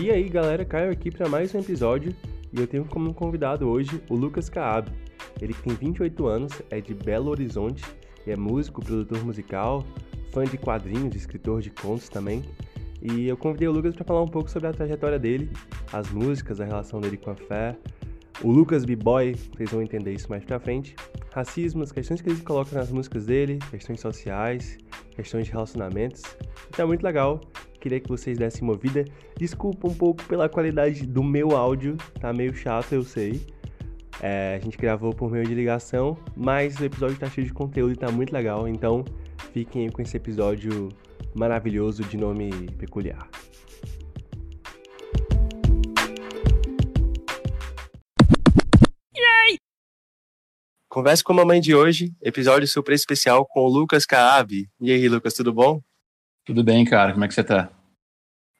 E aí, galera, Caio aqui para mais um episódio e eu tenho como convidado hoje o Lucas Caab. Ele tem 28 anos, é de Belo Horizonte e é músico, produtor musical, fã de quadrinhos, escritor de contos também. E eu convidei o Lucas para falar um pouco sobre a trajetória dele, as músicas, a relação dele com a fé, o Lucas B-Boy, vocês vão entender isso mais pra frente. Racismo, as questões que ele coloca nas músicas dele, questões sociais, questões de relacionamentos. Então é muito legal. Queria que vocês dessem uma vida. Desculpa um pouco pela qualidade do meu áudio, tá meio chato, eu sei. É, a gente gravou por meio de ligação, mas o episódio tá cheio de conteúdo e tá muito legal. Então fiquem aí com esse episódio maravilhoso de nome peculiar. Converse com a mamãe de hoje, episódio super especial com o Lucas Caab. E aí, Lucas, tudo bom? Tudo bem, cara. Como é que você tá?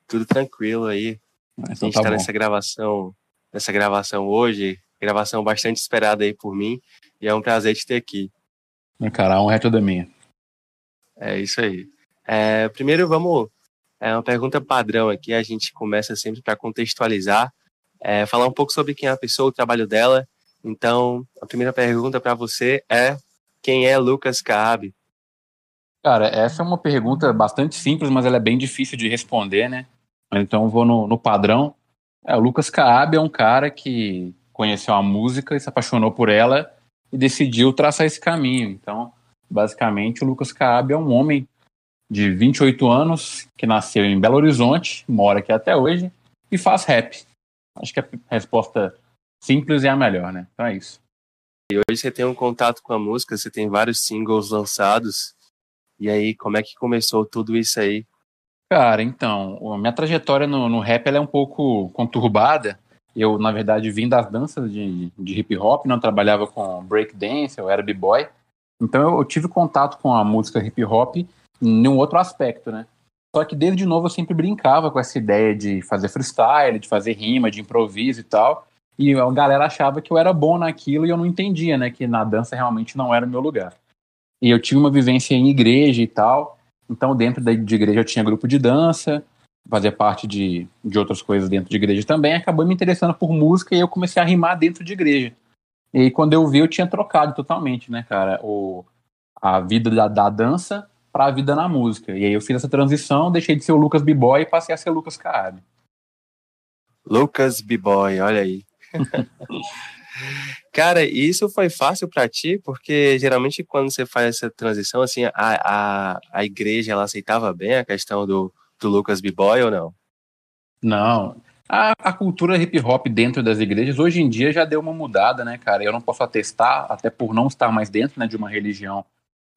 Tudo tranquilo aí. Então a gente tá, tá nessa gravação, nessa gravação hoje, gravação bastante esperada aí por mim, e é um prazer te ter aqui. Cara, a honra é toda minha. É isso aí. É, primeiro, vamos. É uma pergunta padrão aqui, a gente começa sempre para contextualizar, é, falar um pouco sobre quem é a pessoa, o trabalho dela então, a primeira pergunta para você é: quem é Lucas Caab? Cara, essa é uma pergunta bastante simples, mas ela é bem difícil de responder, né? Então, vou no, no padrão. É, o Lucas Caab é um cara que conheceu a música e se apaixonou por ela e decidiu traçar esse caminho. Então, basicamente, o Lucas Caab é um homem de 28 anos que nasceu em Belo Horizonte, mora aqui até hoje e faz rap. Acho que a resposta simples é a melhor, né? Então é isso. E hoje você tem um contato com a música, você tem vários singles lançados. E aí, como é que começou tudo isso aí? Cara, então, a minha trajetória no, no rap é um pouco conturbada. Eu, na verdade, vim das danças de, de hip hop, não trabalhava com break dance, eu era b-boy. Então eu, eu, tive contato com a música hip hop em um outro aspecto, né? Só que desde novo eu sempre brincava com essa ideia de fazer freestyle, de fazer rima, de improviso e tal. E a galera achava que eu era bom naquilo e eu não entendia, né? Que na dança realmente não era o meu lugar. E eu tinha uma vivência em igreja e tal. Então, dentro da, de igreja, eu tinha grupo de dança, fazia parte de, de outras coisas dentro de igreja também. Acabou me interessando por música e eu comecei a rimar dentro de igreja. E aí, quando eu vi, eu tinha trocado totalmente, né, cara? O, a vida da, da dança para a vida na música. E aí eu fiz essa transição, deixei de ser o Lucas B-Boy e passei a ser o Lucas Caab. Lucas B-Boy, olha aí. Cara, isso foi fácil para ti? Porque geralmente quando você faz essa transição, assim, a, a, a igreja ela aceitava bem a questão do, do Lucas B-Boy ou não? Não. A, a cultura hip hop dentro das igrejas hoje em dia já deu uma mudada, né, cara? Eu não posso atestar, até por não estar mais dentro né, de uma religião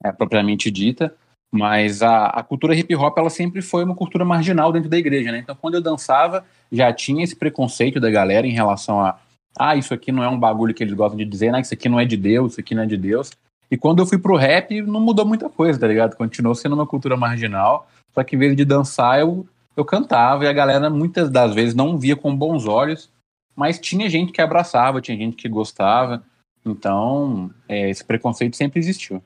é, propriamente dita, mas a, a cultura hip hop ela sempre foi uma cultura marginal dentro da igreja, né? Então quando eu dançava já tinha esse preconceito da galera em relação a ah, isso aqui não é um bagulho que eles gostam de dizer, né? Isso aqui não é de Deus, isso aqui não é de Deus. E quando eu fui pro rap, não mudou muita coisa, tá ligado? Continuou sendo uma cultura marginal, só que em vez de dançar, eu, eu cantava e a galera muitas das vezes não via com bons olhos, mas tinha gente que abraçava, tinha gente que gostava. Então, é, esse preconceito sempre existiu.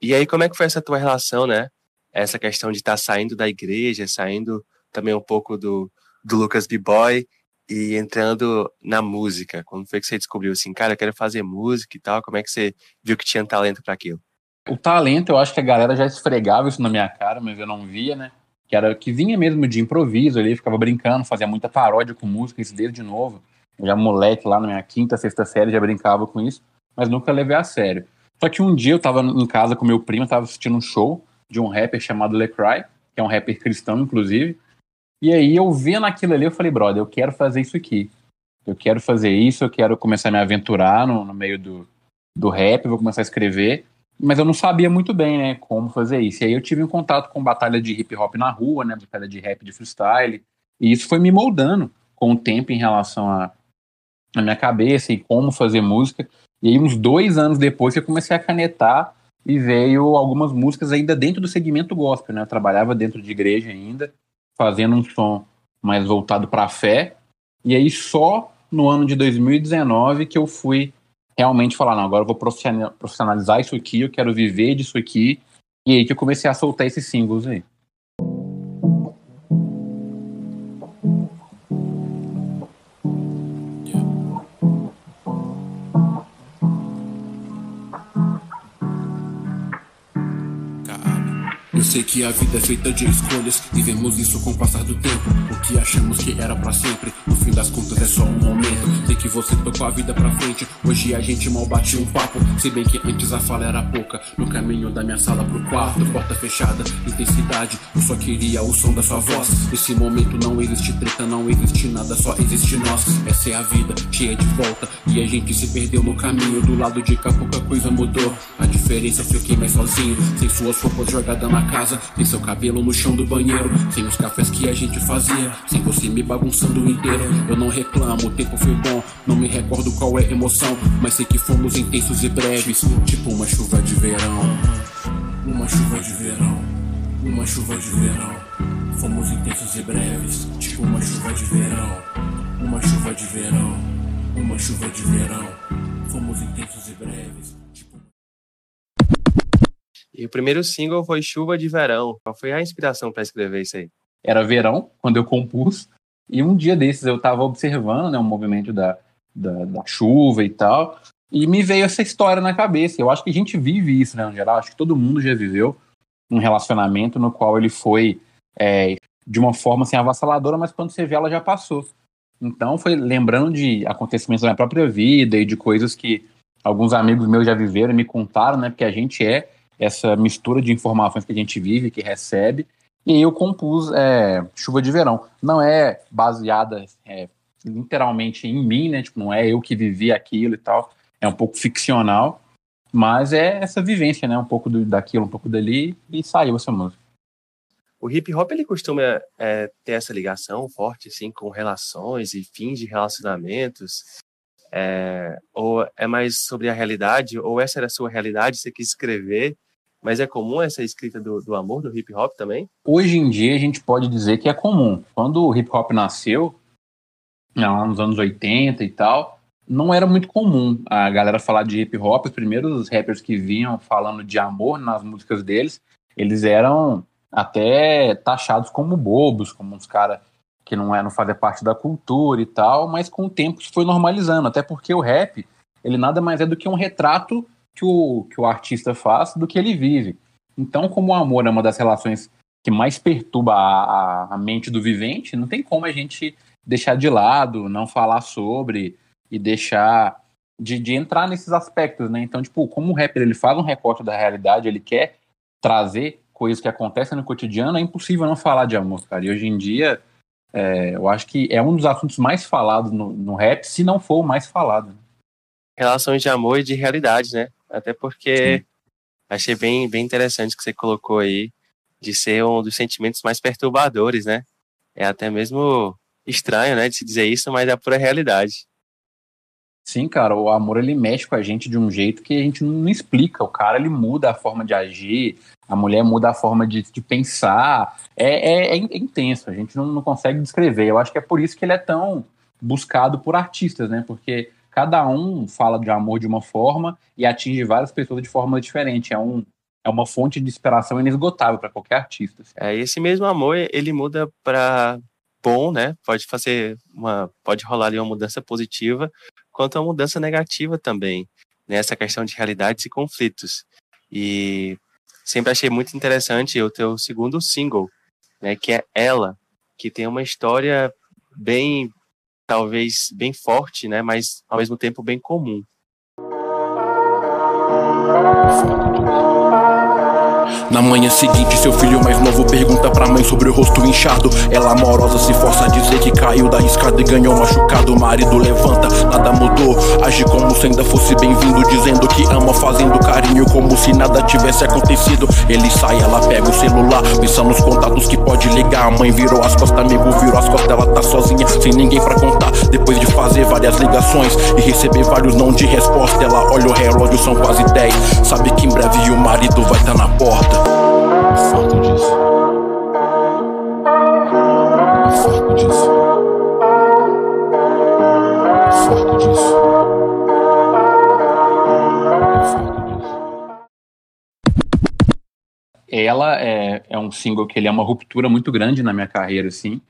E aí, como é que foi essa tua relação, né? Essa questão de estar tá saindo da igreja, saindo também um pouco do, do Lucas B-Boy e entrando na música. Como foi que você descobriu assim, cara, eu quero fazer música e tal? Como é que você viu que tinha talento para aquilo? O talento, eu acho que a galera já esfregava isso na minha cara, mas eu não via, né? Que era que vinha mesmo de improviso ali, ficava brincando, fazia muita paródia com música, isso desde novo. Já moleque lá na minha quinta, sexta série já brincava com isso, mas nunca levei a sério. Só que um dia eu tava em casa com meu primo, tava assistindo um show de um rapper chamado Lecry, que é um rapper cristão, inclusive. E aí eu vendo aquilo ali, eu falei, brother, eu quero fazer isso aqui. Eu quero fazer isso, eu quero começar a me aventurar no, no meio do, do rap, vou começar a escrever. Mas eu não sabia muito bem, né, como fazer isso. E aí eu tive um contato com batalha de hip hop na rua, né, batalha de rap de freestyle. E isso foi me moldando com o tempo em relação a minha cabeça e como fazer música. E aí, uns dois anos depois, eu comecei a canetar e veio algumas músicas ainda dentro do segmento gospel, né? Eu trabalhava dentro de igreja ainda, fazendo um som mais voltado para a fé. E aí, só no ano de 2019 que eu fui realmente falar: não, agora eu vou profissionalizar isso aqui, eu quero viver disso aqui. E aí que eu comecei a soltar esses símbolos aí. Sei que a vida é feita de escolhas, vivemos isso com o passar do tempo. O que achamos que era para sempre, no fim das contas é só um momento. Sei que você tocou a vida pra frente, hoje a gente mal bate um papo. Se bem que antes a fala era pouca, no caminho da minha sala pro quarto, porta fechada, intensidade. Eu só queria o som da sua voz. Nesse momento não existe treta, não existe nada, só existe nós. Essa é a vida, cheia de volta, e a gente se perdeu no caminho. Do lado de cá pouca coisa mudou. A diferença mais sozinho, sem suas roupas jogadas na casa, sem seu cabelo no chão do banheiro, sem os cafés que a gente fazia, sem você me bagunçando inteiro. Eu não reclamo, o tempo foi bom, não me recordo qual é a emoção, mas sei que fomos intensos e breves, tipo uma chuva de verão. Uma chuva de verão, uma chuva de verão. Fomos intensos e breves, tipo uma chuva de verão. Uma chuva de verão, uma chuva de verão. Fomos intensos e breves. E o primeiro single foi Chuva de Verão. Qual foi a inspiração para escrever isso aí? Era verão, quando eu compus, e um dia desses eu estava observando né, o movimento da, da, da, chuva e tal, e me veio essa história na cabeça. Eu acho que a gente vive isso, né, no geral. Acho que todo mundo já viveu um relacionamento no qual ele foi é, de uma forma assim, avassaladora, mas quando você vê, ela já passou. Então foi lembrando de acontecimentos da minha própria vida e de coisas que alguns amigos meus já viveram e me contaram, né? Porque a gente é essa mistura de informações que a gente vive, que recebe. E eu compus é, Chuva de Verão. Não é baseada é, literalmente em mim, né? Tipo, não é eu que vivi aquilo e tal. É um pouco ficcional, mas é essa vivência, né? Um pouco do, daquilo, um pouco dali, e saiu essa música. O hip hop ele costuma é, ter essa ligação forte assim com relações e fins de relacionamentos, é, ou é mais sobre a realidade, ou essa era a sua realidade, você quis escrever mas é comum essa escrita do, do amor do hip hop também? Hoje em dia a gente pode dizer que é comum. Quando o hip hop nasceu, lá nos anos 80 e tal, não era muito comum a galera falar de hip hop. Os primeiros rappers que vinham falando de amor nas músicas deles, eles eram até taxados como bobos, como uns caras que não, é, não parte da cultura e tal, mas com o tempo isso foi normalizando, até porque o rap, ele nada mais é do que um retrato que o, que o artista faz do que ele vive. Então, como o amor é uma das relações que mais perturba a, a, a mente do vivente, não tem como a gente deixar de lado, não falar sobre e deixar de, de entrar nesses aspectos, né? Então, tipo, como o rapper ele faz um recorte da realidade, ele quer trazer coisas que acontecem no cotidiano, é impossível não falar de amor, cara. E hoje em dia, é, eu acho que é um dos assuntos mais falados no, no rap, se não for o mais falado. Relações de amor e de realidade, né? Até porque Sim. achei bem, bem interessante que você colocou aí de ser um dos sentimentos mais perturbadores, né? É até mesmo estranho, né, de se dizer isso, mas é a pura realidade. Sim, cara, o amor ele mexe com a gente de um jeito que a gente não explica. O cara ele muda a forma de agir, a mulher muda a forma de, de pensar. É, é, é intenso, a gente não, não consegue descrever. Eu acho que é por isso que ele é tão buscado por artistas, né? Porque cada um fala de amor de uma forma e atinge várias pessoas de forma diferente. É, um, é uma fonte de inspiração inesgotável para qualquer artista. Assim. É, esse mesmo amor, ele muda para bom, né? Pode fazer uma, pode rolar ali uma mudança positiva, quanto uma mudança negativa também, nessa né? questão de realidades e conflitos. E sempre achei muito interessante o teu segundo single, né, que é Ela, que tem uma história bem talvez bem forte, né, mas ao mesmo tempo bem comum. Na manhã seguinte, seu filho mais novo pergunta pra mãe sobre o rosto inchado. Ela amorosa se força a dizer que caiu da escada e ganhou machucado. O marido levanta, nada mudou. Age como se ainda fosse bem-vindo, dizendo que ama, fazendo carinho como se nada tivesse acontecido. Ele sai, ela pega o celular, pensa nos contatos que pode ligar. A mãe virou as costas, amigo virou as costas, ela tá sozinha, sem ninguém pra contar. Depois de fazer várias ligações e receber vários não de resposta, ela olha o relógio, são quase 10. Sabe que em breve o marido vai tá na porta. Farto disso. Farto disso. Farto disso. Ela é, é um single que ele é uma ruptura muito grande na minha carreira, assim.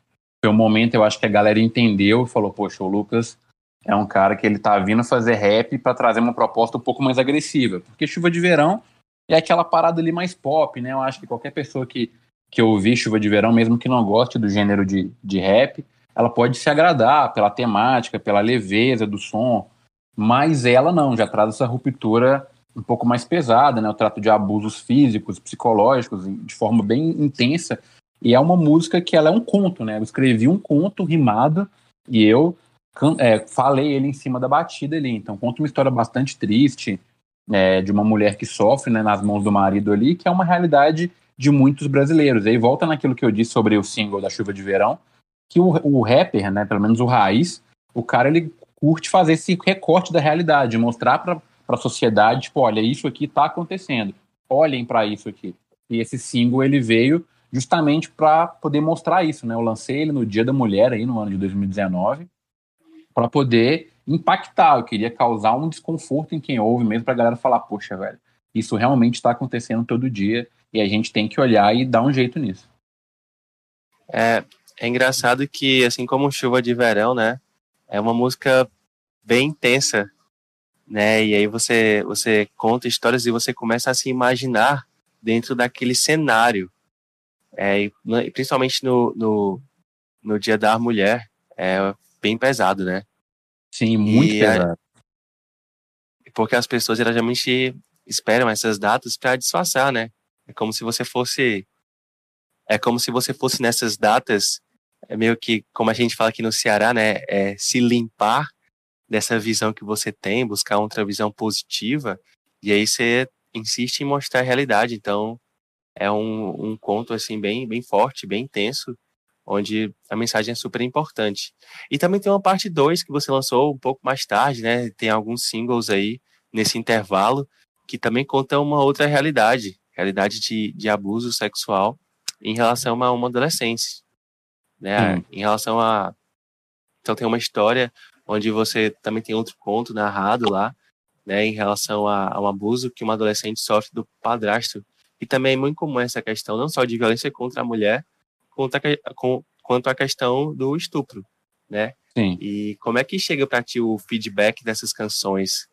Foi um momento, eu acho que a galera entendeu e falou, poxa, o Lucas é um cara que ele tá vindo fazer rap para trazer uma proposta um pouco mais agressiva. Porque Chuva de Verão é aquela parada ali mais pop, né? Eu acho que qualquer pessoa que, que ouvir Chuva de Verão, mesmo que não goste do gênero de, de rap, ela pode se agradar pela temática, pela leveza do som, mas ela não, já traz essa ruptura um pouco mais pesada, né? O trato de abusos físicos, psicológicos, de forma bem intensa. E é uma música que ela é um conto, né? Eu escrevi um conto rimado e eu é, falei ele em cima da batida ali. Então conta uma história bastante triste é, de uma mulher que sofre né, nas mãos do marido ali, que é uma realidade de muitos brasileiros. E aí volta naquilo que eu disse sobre o single da Chuva de Verão, que o, o rapper, né, pelo menos o Raiz, o cara ele curte fazer esse recorte da realidade, mostrar para a sociedade, tipo, olha, isso aqui está acontecendo, olhem para isso aqui. E esse single ele veio justamente para poder mostrar isso, né? Eu lancei ele no Dia da Mulher aí no ano de 2019 para poder impactar. Eu queria causar um desconforto em quem ouve, mesmo para a galera falar, poxa, velho, isso realmente está acontecendo todo dia e a gente tem que olhar e dar um jeito nisso. É, é engraçado que, assim como Chuva de Verão, né, é uma música bem intensa, né, e aí você, você conta histórias e você começa a se imaginar dentro daquele cenário, é, e, principalmente no, no, no Dia da Mulher, é bem pesado, né? Sim, muito e, pesado. porque as pessoas geralmente esperam essas datas para disfarçar, né? É como se você fosse é como se você fosse nessas datas é meio que como a gente fala aqui no Ceará, né, é se limpar dessa visão que você tem, buscar outra visão positiva, e aí você insiste em mostrar a realidade. Então, é um, um conto assim bem bem forte, bem intenso, onde a mensagem é super importante. E também tem uma parte 2 que você lançou um pouco mais tarde, né? Tem alguns singles aí nesse intervalo que também conta uma outra realidade, realidade de, de abuso sexual em relação a uma adolescência, né? Hum. Em relação a então tem uma história onde você também tem outro conto narrado lá, né, em relação a, a um abuso que uma adolescente sofre do padrasto e também é muito comum essa questão, não só de violência contra a mulher, quanto a, com, quanto a questão do estupro, né? Sim. E como é que chega para ti o feedback dessas canções?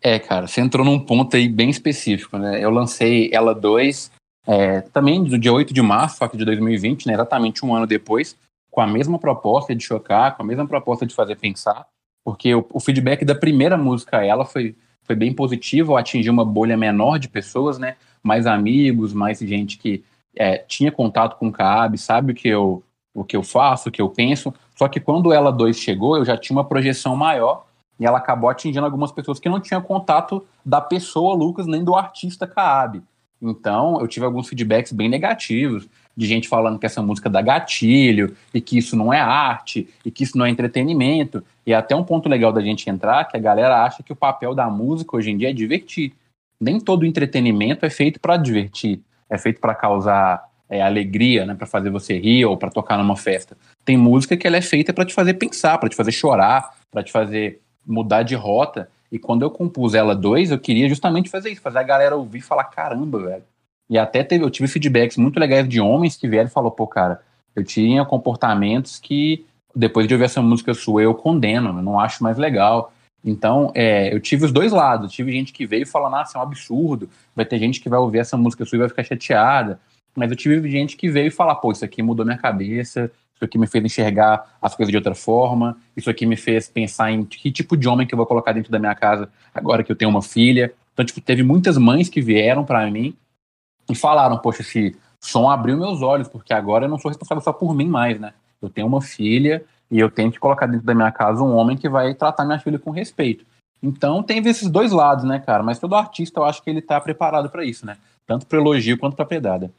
É, cara, você entrou num ponto aí bem específico, né? Eu lancei ela 2 é, também do dia 8 de março, só que de 2020, né? Exatamente um ano depois, com a mesma proposta de chocar, com a mesma proposta de fazer pensar, porque o, o feedback da primeira música, ela foi foi bem positivo, atingiu uma bolha menor de pessoas, né? Mais amigos, mais gente que é, tinha contato com o CAB, sabe o que eu o que eu faço, o que eu penso. Só que quando ela 2 chegou, eu já tinha uma projeção maior e ela acabou atingindo algumas pessoas que não tinham contato da pessoa Lucas nem do artista Caab. Então, eu tive alguns feedbacks bem negativos, de gente falando que essa música dá gatilho, e que isso não é arte, e que isso não é entretenimento. E até um ponto legal da gente entrar, que a galera acha que o papel da música hoje em dia é divertir. Nem todo entretenimento é feito para divertir, é feito para causar é, alegria, né, para fazer você rir ou para tocar numa festa. Tem música que ela é feita para te fazer pensar, para te fazer chorar, para te fazer mudar de rota. E quando eu compus ela dois, eu queria justamente fazer isso, fazer a galera ouvir e falar caramba, velho. E até teve, eu tive feedbacks muito legais de homens que vieram e falou, pô, cara, eu tinha comportamentos que depois de ouvir essa música sua, eu condeno, eu não acho mais legal. Então, é, eu tive os dois lados. Tive gente que veio falando, ah, isso é um absurdo. Vai ter gente que vai ouvir essa música sua e vai ficar chateada. Mas eu tive gente que veio falar, pô, isso aqui mudou minha cabeça, isso aqui me fez enxergar as coisas de outra forma, isso aqui me fez pensar em que tipo de homem que eu vou colocar dentro da minha casa agora que eu tenho uma filha. Então, tipo, teve muitas mães que vieram para mim e falaram, poxa, esse som abriu meus olhos, porque agora eu não sou responsável só por mim mais, né? Eu tenho uma filha e eu tenho que colocar dentro da minha casa um homem que vai tratar minha filha com respeito. Então tem esses dois lados, né, cara? Mas todo artista eu acho que ele tá preparado para isso, né? Tanto para elogio quanto para pedada.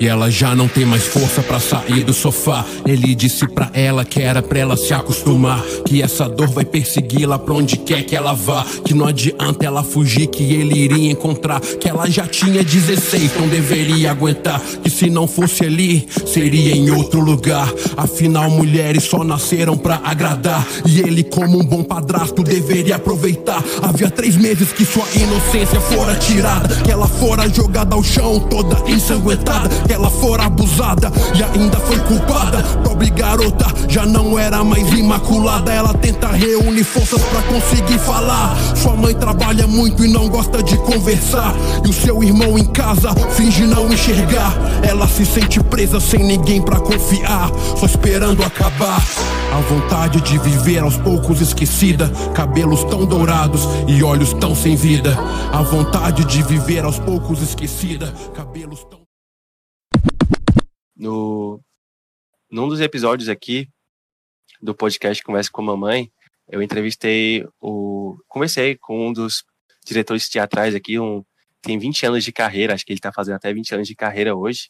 E ela já não tem mais força para sair do sofá. Ele disse pra ela que era pra ela se acostumar. Que essa dor vai persegui-la pra onde quer que ela vá. Que não adianta ela fugir, que ele iria encontrar. Que ela já tinha 16, não deveria aguentar. Que se não fosse ali, seria em outro lugar. Afinal, mulheres só nasceram pra agradar. E ele, como um bom padrasto, deveria aproveitar. Havia três meses que sua inocência fora tirada. Que ela fora jogada ao chão, toda ensanguentada que ela for abusada e ainda foi culpada. Pobre garota já não era mais imaculada. Ela tenta reunir forças para conseguir falar. Sua mãe trabalha muito e não gosta de conversar. E o seu irmão em casa finge não enxergar. Ela se sente presa sem ninguém para confiar, só esperando acabar. A vontade de viver aos poucos esquecida, cabelos tão dourados e olhos tão sem vida. A vontade de viver aos poucos esquecida, num dos episódios aqui do podcast Conversa com a Mamãe, eu entrevistei o conversei com um dos diretores teatrais aqui, um tem 20 anos de carreira, acho que ele está fazendo até 20 anos de carreira hoje.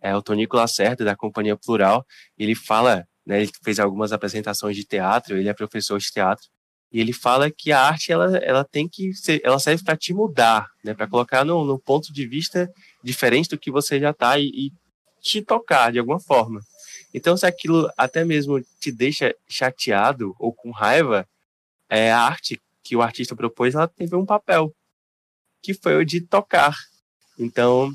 É o Tonico Lacerda da Companhia Plural. Ele fala, né, ele fez algumas apresentações de teatro, ele é professor de teatro, e ele fala que a arte ela, ela tem que ser, ela serve para te mudar, né, para colocar no, no ponto de vista diferente do que você já está e, e te tocar de alguma forma. Então, se aquilo até mesmo te deixa chateado ou com raiva, é a arte que o artista propôs, ela teve um papel, que foi o de tocar. Então,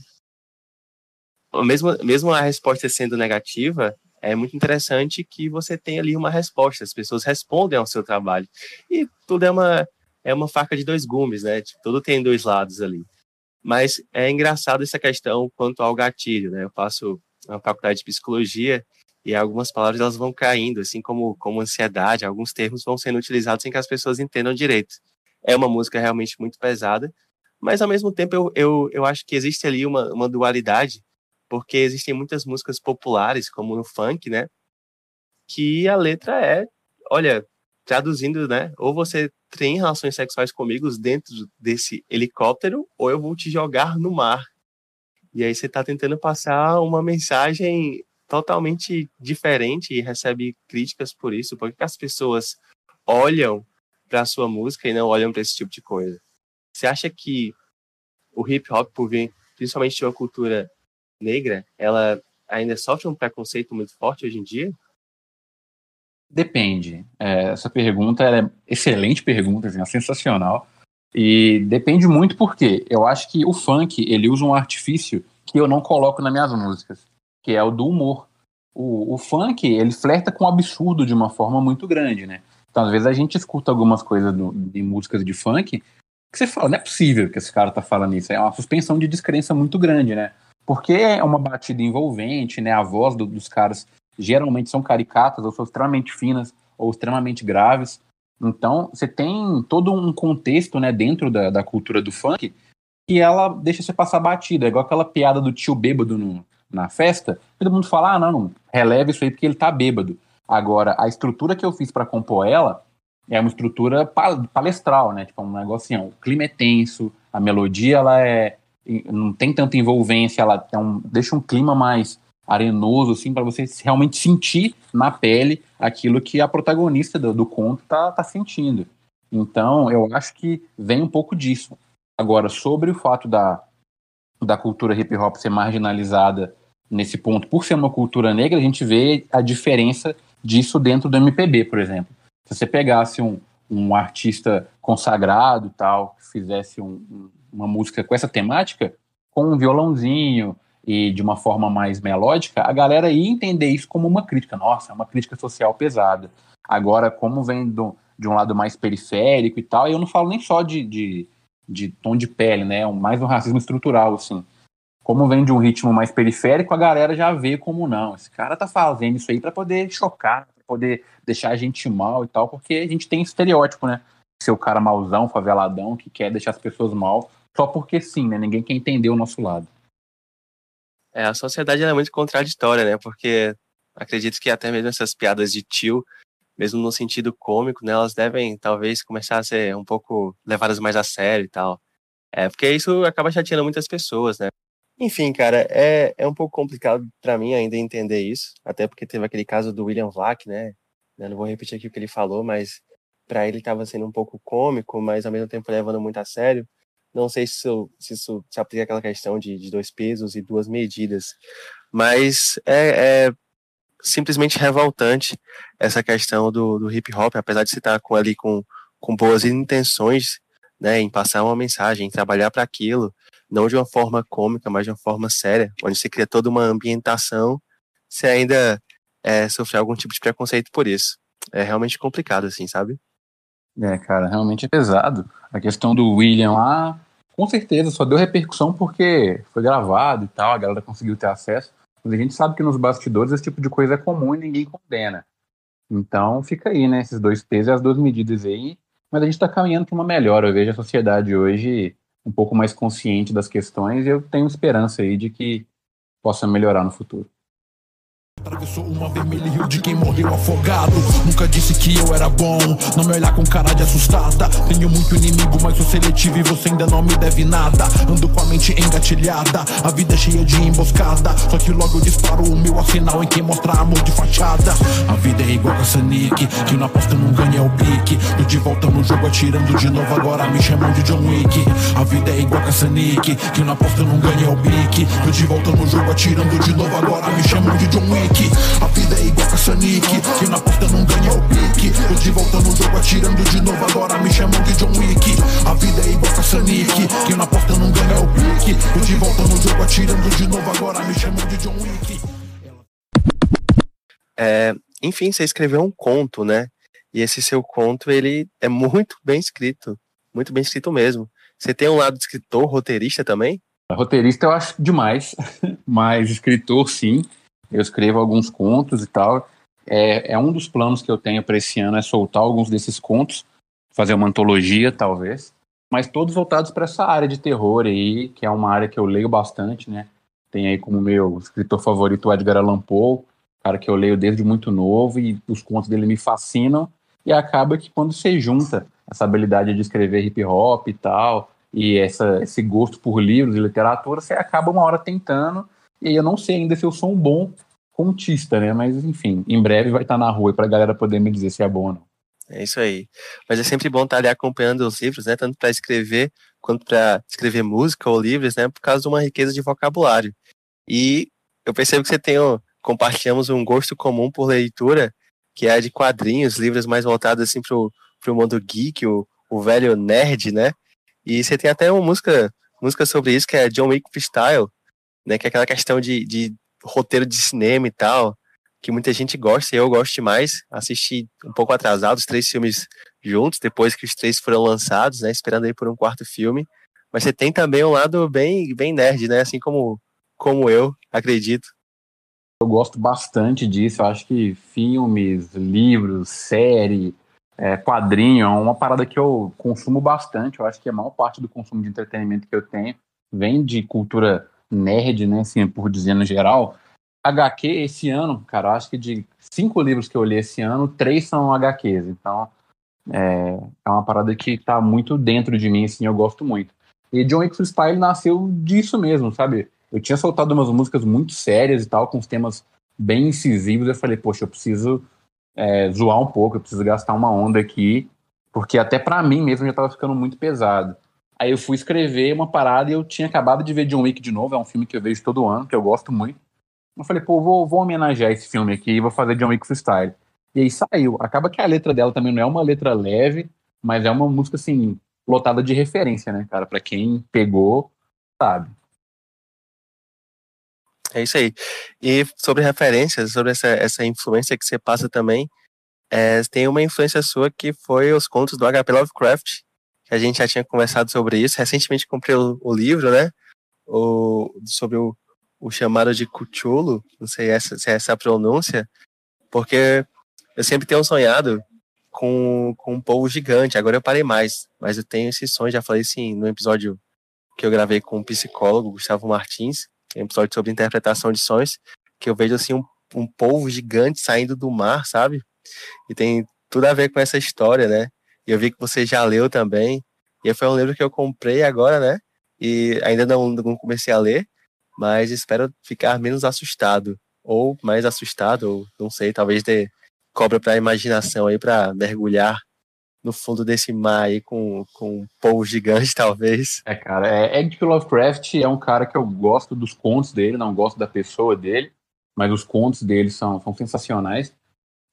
mesmo, mesmo a resposta sendo negativa, é muito interessante que você tenha ali uma resposta, as pessoas respondem ao seu trabalho. E tudo é uma, é uma faca de dois gumes, né? Tipo, tudo tem dois lados ali. Mas é engraçado essa questão quanto ao gatilho, né? Eu faço uma faculdade de psicologia e algumas palavras elas vão caindo, assim como, como ansiedade, alguns termos vão sendo utilizados sem que as pessoas entendam direito. É uma música realmente muito pesada, mas ao mesmo tempo eu, eu, eu acho que existe ali uma, uma dualidade, porque existem muitas músicas populares, como no funk, né? Que a letra é, olha, traduzindo, né? Ou você tem relações sexuais comigo dentro desse helicóptero, ou eu vou te jogar no mar. E aí você está tentando passar uma mensagem totalmente diferente e recebe críticas por isso. Por que as pessoas olham para sua música e não olham para esse tipo de coisa? Você acha que o hip hop, por vir principalmente de uma cultura negra, ela ainda sofre um preconceito muito forte hoje em dia? Depende. É, essa pergunta é excelente pergunta, assim, é sensacional. E depende muito porque eu acho que o funk ele usa um artifício que eu não coloco nas minhas músicas que é o do humor. O, o funk, ele flerta com o absurdo de uma forma muito grande, né? Então, às vezes, a gente escuta algumas coisas do, de músicas de funk que você fala, não é possível que esse cara tá falando isso. É uma suspensão de descrença muito grande, né? Porque é uma batida envolvente, né? A voz do, dos caras geralmente são caricatas, ou são extremamente finas, ou extremamente graves. Então, você tem todo um contexto, né, dentro da, da cultura do funk, que ela deixa você passar batida. É igual aquela piada do tio bêbado no, na festa, todo mundo fala, ah, não, não, releve isso aí porque ele tá bêbado. Agora, a estrutura que eu fiz para compor ela é uma estrutura palestral, né? Tipo, um negócio assim, o clima é tenso, a melodia, ela é não tem tanta envolvência, ela é um, deixa um clima mais arenoso, assim, para você realmente sentir na pele aquilo que a protagonista do, do conto tá, tá sentindo. Então, eu acho que vem um pouco disso. Agora, sobre o fato da, da cultura hip hop ser marginalizada nesse ponto, por ser uma cultura negra, a gente vê a diferença disso dentro do MPB, por exemplo. Se você pegasse um, um artista consagrado, tal, que fizesse um, um, uma música com essa temática, com um violãozinho e de uma forma mais melódica, a galera ia entender isso como uma crítica. Nossa, é uma crítica social pesada. Agora, como vem do, de um lado mais periférico e tal, e eu não falo nem só de, de de tom de pele, né? Mais um racismo estrutural, assim. Como vem de um ritmo mais periférico, a galera já vê como não. Esse cara tá fazendo isso aí para poder chocar, pra poder deixar a gente mal e tal, porque a gente tem estereótipo, né? Ser o cara mauzão, faveladão, que quer deixar as pessoas mal, só porque sim, né? Ninguém quer entender o nosso lado. É, a sociedade é muito contraditória, né? Porque acredito que até mesmo essas piadas de tio mesmo no sentido cômico, né, elas devem talvez começar a ser um pouco levadas mais a sério e tal. É, porque isso acaba chateando muitas pessoas, né? Enfim, cara, é, é um pouco complicado para mim ainda entender isso, até porque teve aquele caso do William Vac, né? Eu não vou repetir aqui o que ele falou, mas para ele estava sendo um pouco cômico, mas ao mesmo tempo levando muito a sério. Não sei se isso se, isso se aplica aquela questão de, de dois pesos e duas medidas, mas é, é simplesmente revoltante essa questão do, do hip hop, apesar de você estar com, ali com, com boas intenções, né, em passar uma mensagem, em trabalhar para aquilo, não de uma forma cômica, mas de uma forma séria, onde você cria toda uma ambientação, você ainda é, sofrer algum tipo de preconceito por isso. É realmente complicado, assim, sabe? É, cara, realmente é pesado. A questão do William lá, com certeza, só deu repercussão porque foi gravado e tal, a galera conseguiu ter acesso. Mas a gente sabe que nos bastidores esse tipo de coisa é comum e ninguém condena. Então fica aí, né? Esses dois pesos e as duas medidas aí. Mas a gente está caminhando para uma melhora. Eu vejo a sociedade hoje um pouco mais consciente das questões e eu tenho esperança aí de que possa melhorar no futuro. Atravessou uma vermelha rio de quem morreu afogado. Nunca disse que eu era bom Não me olhar com cara de assustada. Tenho muito inimigo, mas sou seletivo E você ainda não me deve nada. Ando com a mente engatilhada A vida é cheia de emboscada. Só que logo eu disparo o meu arsenal Em quem mostra amor de fachada. A vida é igual a Sanic Que na aposta não ganha o pique. Tô de volta no jogo atirando de novo Agora me chamam de John Wick. A vida é igual a Sanic Que na aposta não ganha o pique. Tô de volta no jogo atirando de novo Agora me chamam de John Wick a vida é igual caça-nique Que na porta não ganha o pique Eu de volta no jogo atirando de novo Agora me chamam de John Wick A vida é igual caça-nique Que na porta não ganha o pique Eu de volta no jogo atirando de novo Agora me chamam de John Wick é, Enfim, você escreveu um conto, né? E esse seu conto, ele é muito bem escrito. Muito bem escrito mesmo. Você tem um lado de escritor, roteirista também? Roteirista eu acho demais, mas escritor sim. Eu escrevo alguns contos e tal. É, é um dos planos que eu tenho para esse ano é soltar alguns desses contos, fazer uma antologia talvez, mas todos voltados para essa área de terror aí, que é uma área que eu leio bastante, né? Tem aí como meu escritor favorito o Edgar Allan Poe, cara que eu leio desde muito novo e os contos dele me fascinam e acaba que quando você junta essa habilidade de escrever hip hop e tal e essa, esse gosto por livros e literatura, você acaba uma hora tentando e eu não sei ainda se eu sou um bom contista, né? Mas enfim, em breve vai estar na rua para a galera poder me dizer se é bom ou não. É isso aí. Mas é sempre bom estar ali acompanhando os livros, né? Tanto para escrever quanto para escrever música ou livros, né? Por causa de uma riqueza de vocabulário. E eu percebo que você tem, compartilhamos um gosto comum por leitura, que é de quadrinhos, livros mais voltados assim pro, pro mundo geek, o, o velho nerd, né? E você tem até uma música, música sobre isso, que é John Wick Freestyle, né? Que é aquela questão de, de roteiro de cinema e tal, que muita gente gosta e eu gosto demais. Assisti um pouco atrasado os três filmes juntos, depois que os três foram lançados, né? Esperando aí por um quarto filme. Mas você tem também um lado bem, bem nerd, né? Assim como, como eu, acredito. Eu gosto bastante disso. Eu acho que filmes, livros, série, é, quadrinho é uma parada que eu consumo bastante. Eu acho que a maior parte do consumo de entretenimento que eu tenho vem de cultura nerd, né, assim, por dizer no geral. HQ esse ano, cara, acho que de cinco livros que eu li esse ano, três são HQs. Então, é, é uma parada que tá muito dentro de mim, assim, eu gosto muito. E John Wick Freestyle nasceu disso mesmo, sabe? Eu tinha soltado umas músicas muito sérias e tal, com os temas bem incisivos. Eu falei, poxa, eu preciso é, zoar um pouco, eu preciso gastar uma onda aqui, porque até para mim mesmo já tava ficando muito pesado. Aí eu fui escrever uma parada e eu tinha acabado de ver John Wick de novo, é um filme que eu vejo todo ano, que eu gosto muito. Eu falei, pô, vou, vou homenagear esse filme aqui e vou fazer John Wick Freestyle. E aí saiu. Acaba que a letra dela também não é uma letra leve, mas é uma música, assim, lotada de referência, né, cara? Pra quem pegou, sabe. É isso aí. E sobre referências, sobre essa, essa influência que você passa também, é, tem uma influência sua que foi os contos do HP Lovecraft, que a gente já tinha conversado sobre isso. Recentemente comprei o, o livro, né? O, sobre o, o chamado de Cthulhu, não sei essa, se é essa a pronúncia, porque eu sempre tenho sonhado com, com um povo gigante. Agora eu parei mais, mas eu tenho esse sonho, já falei assim no episódio que eu gravei com o psicólogo Gustavo Martins, é um episódio sobre interpretação de sonhos, que eu vejo assim um, um povo gigante saindo do mar, sabe? E tem tudo a ver com essa história, né? Eu vi que você já leu também. E foi um livro que eu comprei agora, né? E ainda não, não comecei a ler, mas espero ficar menos assustado. Ou mais assustado, ou não sei, talvez ter cobra para a imaginação aí para mergulhar no fundo desse mar aí com, com um povo gigante, talvez. É, cara, é, H.P. Lovecraft é um cara que eu gosto dos contos dele, não gosto da pessoa dele, mas os contos dele são, são sensacionais.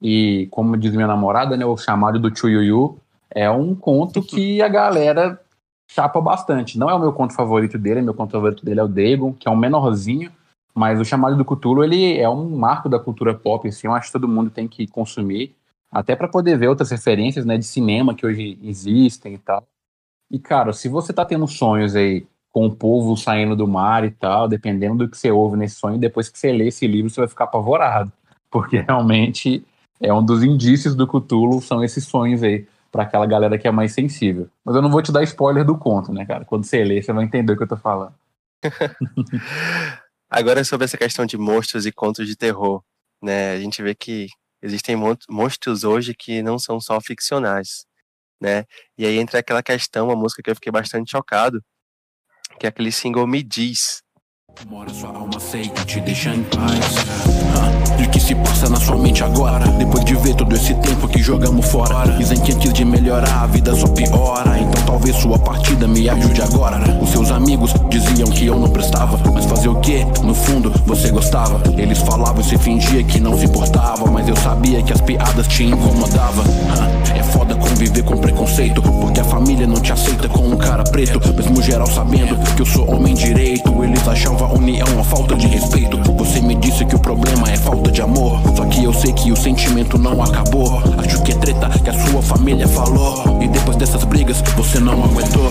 E, como diz minha namorada, né, o chamado do Chuyuyu é um conto que a galera chapa bastante. Não é o meu conto favorito dele, meu conto favorito dele é o Dagon, que é um menorzinho, mas o Chamado do Cthulhu, ele é um marco da cultura pop, assim, eu acho que todo mundo tem que consumir, até para poder ver outras referências, né, de cinema que hoje existem e tal. E, cara, se você tá tendo sonhos aí com o povo saindo do mar e tal, dependendo do que você ouve nesse sonho, depois que você lê esse livro, você vai ficar apavorado, porque realmente é um dos indícios do Cthulhu, são esses sonhos aí para aquela galera que é mais sensível. Mas eu não vou te dar spoiler do conto, né, cara? Quando você ler, você vai entender o que eu tô falando. Agora sobre essa questão de monstros e contos de terror, né? A gente vê que existem monstros hoje que não são só ficcionais, né? E aí entra aquela questão, uma música que eu fiquei bastante chocado, que é aquele single Me Diz, Mora sua alma aceita, te deixa em paz. Ah, de que se passa na sua mente agora? Depois de ver todo esse tempo que jogamos fora. Dizem que antes de melhorar a vida só piora. Então talvez sua partida me ajude agora. Os seus amigos diziam que eu não prestava. Mas fazer o que? No fundo, você gostava. Eles falavam e se fingia que não se importava. Mas eu sabia que as piadas te incomodavam. Ah, é foda conviver com preconceito. Porque a família não te aceita com um cara preto. Mesmo geral sabendo que eu sou homem direito. Eles achavam a união uma falta de respeito. Você me disse que o problema é falta de amor. Só que eu sei que o sentimento não acabou. Acho que é treta que a sua família falou. E depois dessas brigas, você não aguentou.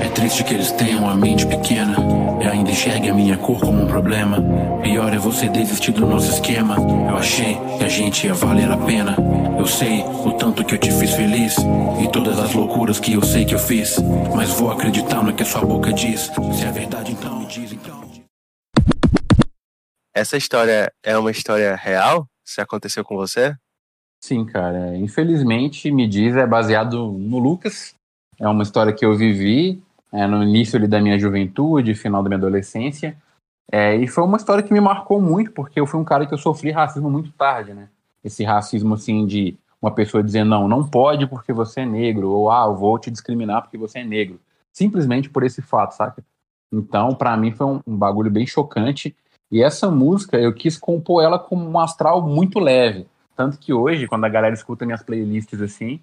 É triste que eles tenham a mente pequena. E ainda enxerguem a minha cor como um problema. Pior é você desistir do nosso esquema. Eu achei que a gente ia valer a pena. Eu sei o tanto que eu te fiz feliz. E todas as loucuras que eu sei que eu fiz. Mas vou acreditar no que a sua boca diz. Se é verdade, então me diz então. Essa história é uma história real? Se aconteceu com você? Sim, cara. Infelizmente, me diz é baseado no Lucas. É uma história que eu vivi é, no início ali, da minha juventude, final da minha adolescência. É, e foi uma história que me marcou muito, porque eu fui um cara que eu sofri racismo muito tarde, né? Esse racismo, assim, de uma pessoa dizer, não, não pode porque você é negro, ou, ah, eu vou te discriminar porque você é negro. Simplesmente por esse fato, saca? Então, para mim, foi um, um bagulho bem chocante. E essa música, eu quis compor ela com um astral muito leve. Tanto que hoje, quando a galera escuta minhas playlists assim,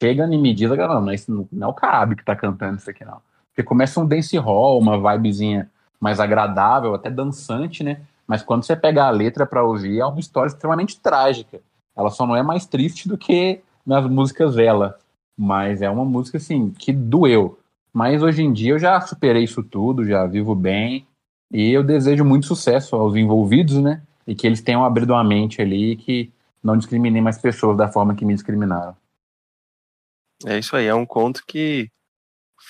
chega e me diz, não, não, isso não é o Cabe que tá cantando isso aqui, não. Porque começa um dance hall, uma vibezinha mais agradável, até dançante, né? Mas quando você pega a letra para ouvir, é uma história extremamente trágica. Ela só não é mais triste do que nas músicas dela. Mas é uma música, assim, que doeu. Mas hoje em dia eu já superei isso tudo, já vivo bem. E eu desejo muito sucesso aos envolvidos, né? E que eles tenham abrido a mente ali e que não discriminem mais pessoas da forma que me discriminaram. É isso aí, é um conto que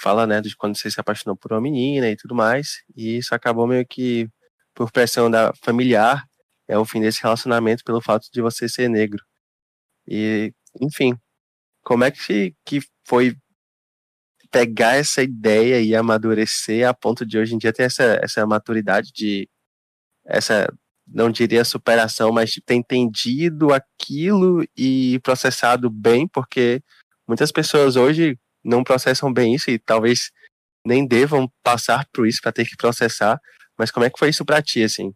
fala, né, de quando você se apaixonou por uma menina e tudo mais, e isso acabou meio que por pressão da familiar, é o fim desse relacionamento pelo fato de você ser negro. E, enfim, como é que, que foi pegar essa ideia e amadurecer a ponto de hoje em dia ter essa, essa maturidade de essa não diria superação, mas ter entendido aquilo e processado bem, porque muitas pessoas hoje não processam bem isso e talvez nem devam passar por isso para ter que processar. Mas como é que foi isso para ti, assim?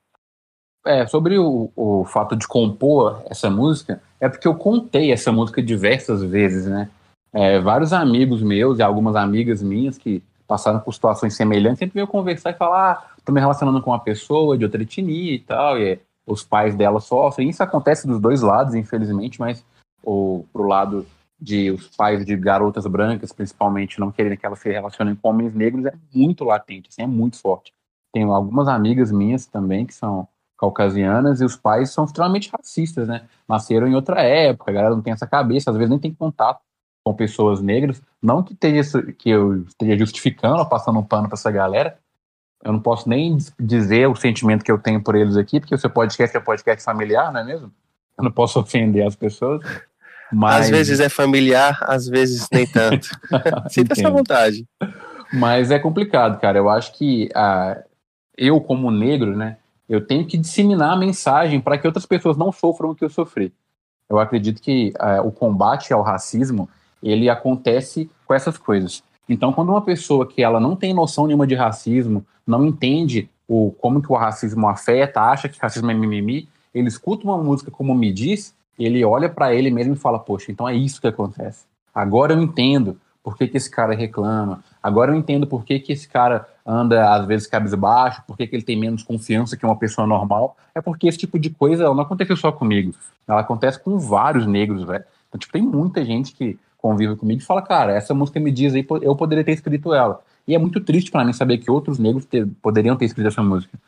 É, sobre o, o fato de compor essa música, é porque eu contei essa música diversas vezes, né? É, vários amigos meus e algumas amigas minhas que passaram por situações semelhantes sempre veio conversar e falar: ah, tô me relacionando com uma pessoa de outra etnia e tal, e os pais dela sofrem. Isso acontece dos dois lados, infelizmente, mas o, pro lado de os pais de garotas brancas, principalmente, não quererem que elas se relacionem com homens negros, é muito latente, assim, é muito forte. Tenho algumas amigas minhas também que são caucasianas e os pais são extremamente racistas, né? Nasceram em outra época, a galera não tem essa cabeça, às vezes nem tem contato com pessoas negras. Não que, esteja, que eu esteja justificando ou passando um pano para essa galera. Eu não posso nem dizer o sentimento que eu tenho por eles aqui, porque o seu podcast é podcast familiar, não é mesmo? Eu não posso ofender as pessoas. Mas... Às vezes é familiar, às vezes nem tanto. Sinta essa vontade. Mas é complicado, cara. Eu acho que ah, eu, como negro, né, eu tenho que disseminar a mensagem para que outras pessoas não sofram o que eu sofri. Eu acredito que ah, o combate ao racismo ele acontece com essas coisas. Então, quando uma pessoa que ela não tem noção nenhuma de racismo, não entende o como que o racismo afeta, acha que racismo é mimimi, ele escuta uma música como me diz, ele olha para ele mesmo e fala: "Poxa, então é isso que acontece. Agora eu entendo por que, que esse cara reclama. Agora eu entendo por que, que esse cara anda, às vezes, cabisbaixo, por que, que ele tem menos confiança que uma pessoa normal. É porque esse tipo de coisa não aconteceu só comigo. Ela acontece com vários negros, velho. Então, tipo, tem muita gente que convive comigo e fala, cara, essa música me diz aí, eu poderia ter escrito ela. E é muito triste para mim saber que outros negros ter, poderiam ter escrito essa música.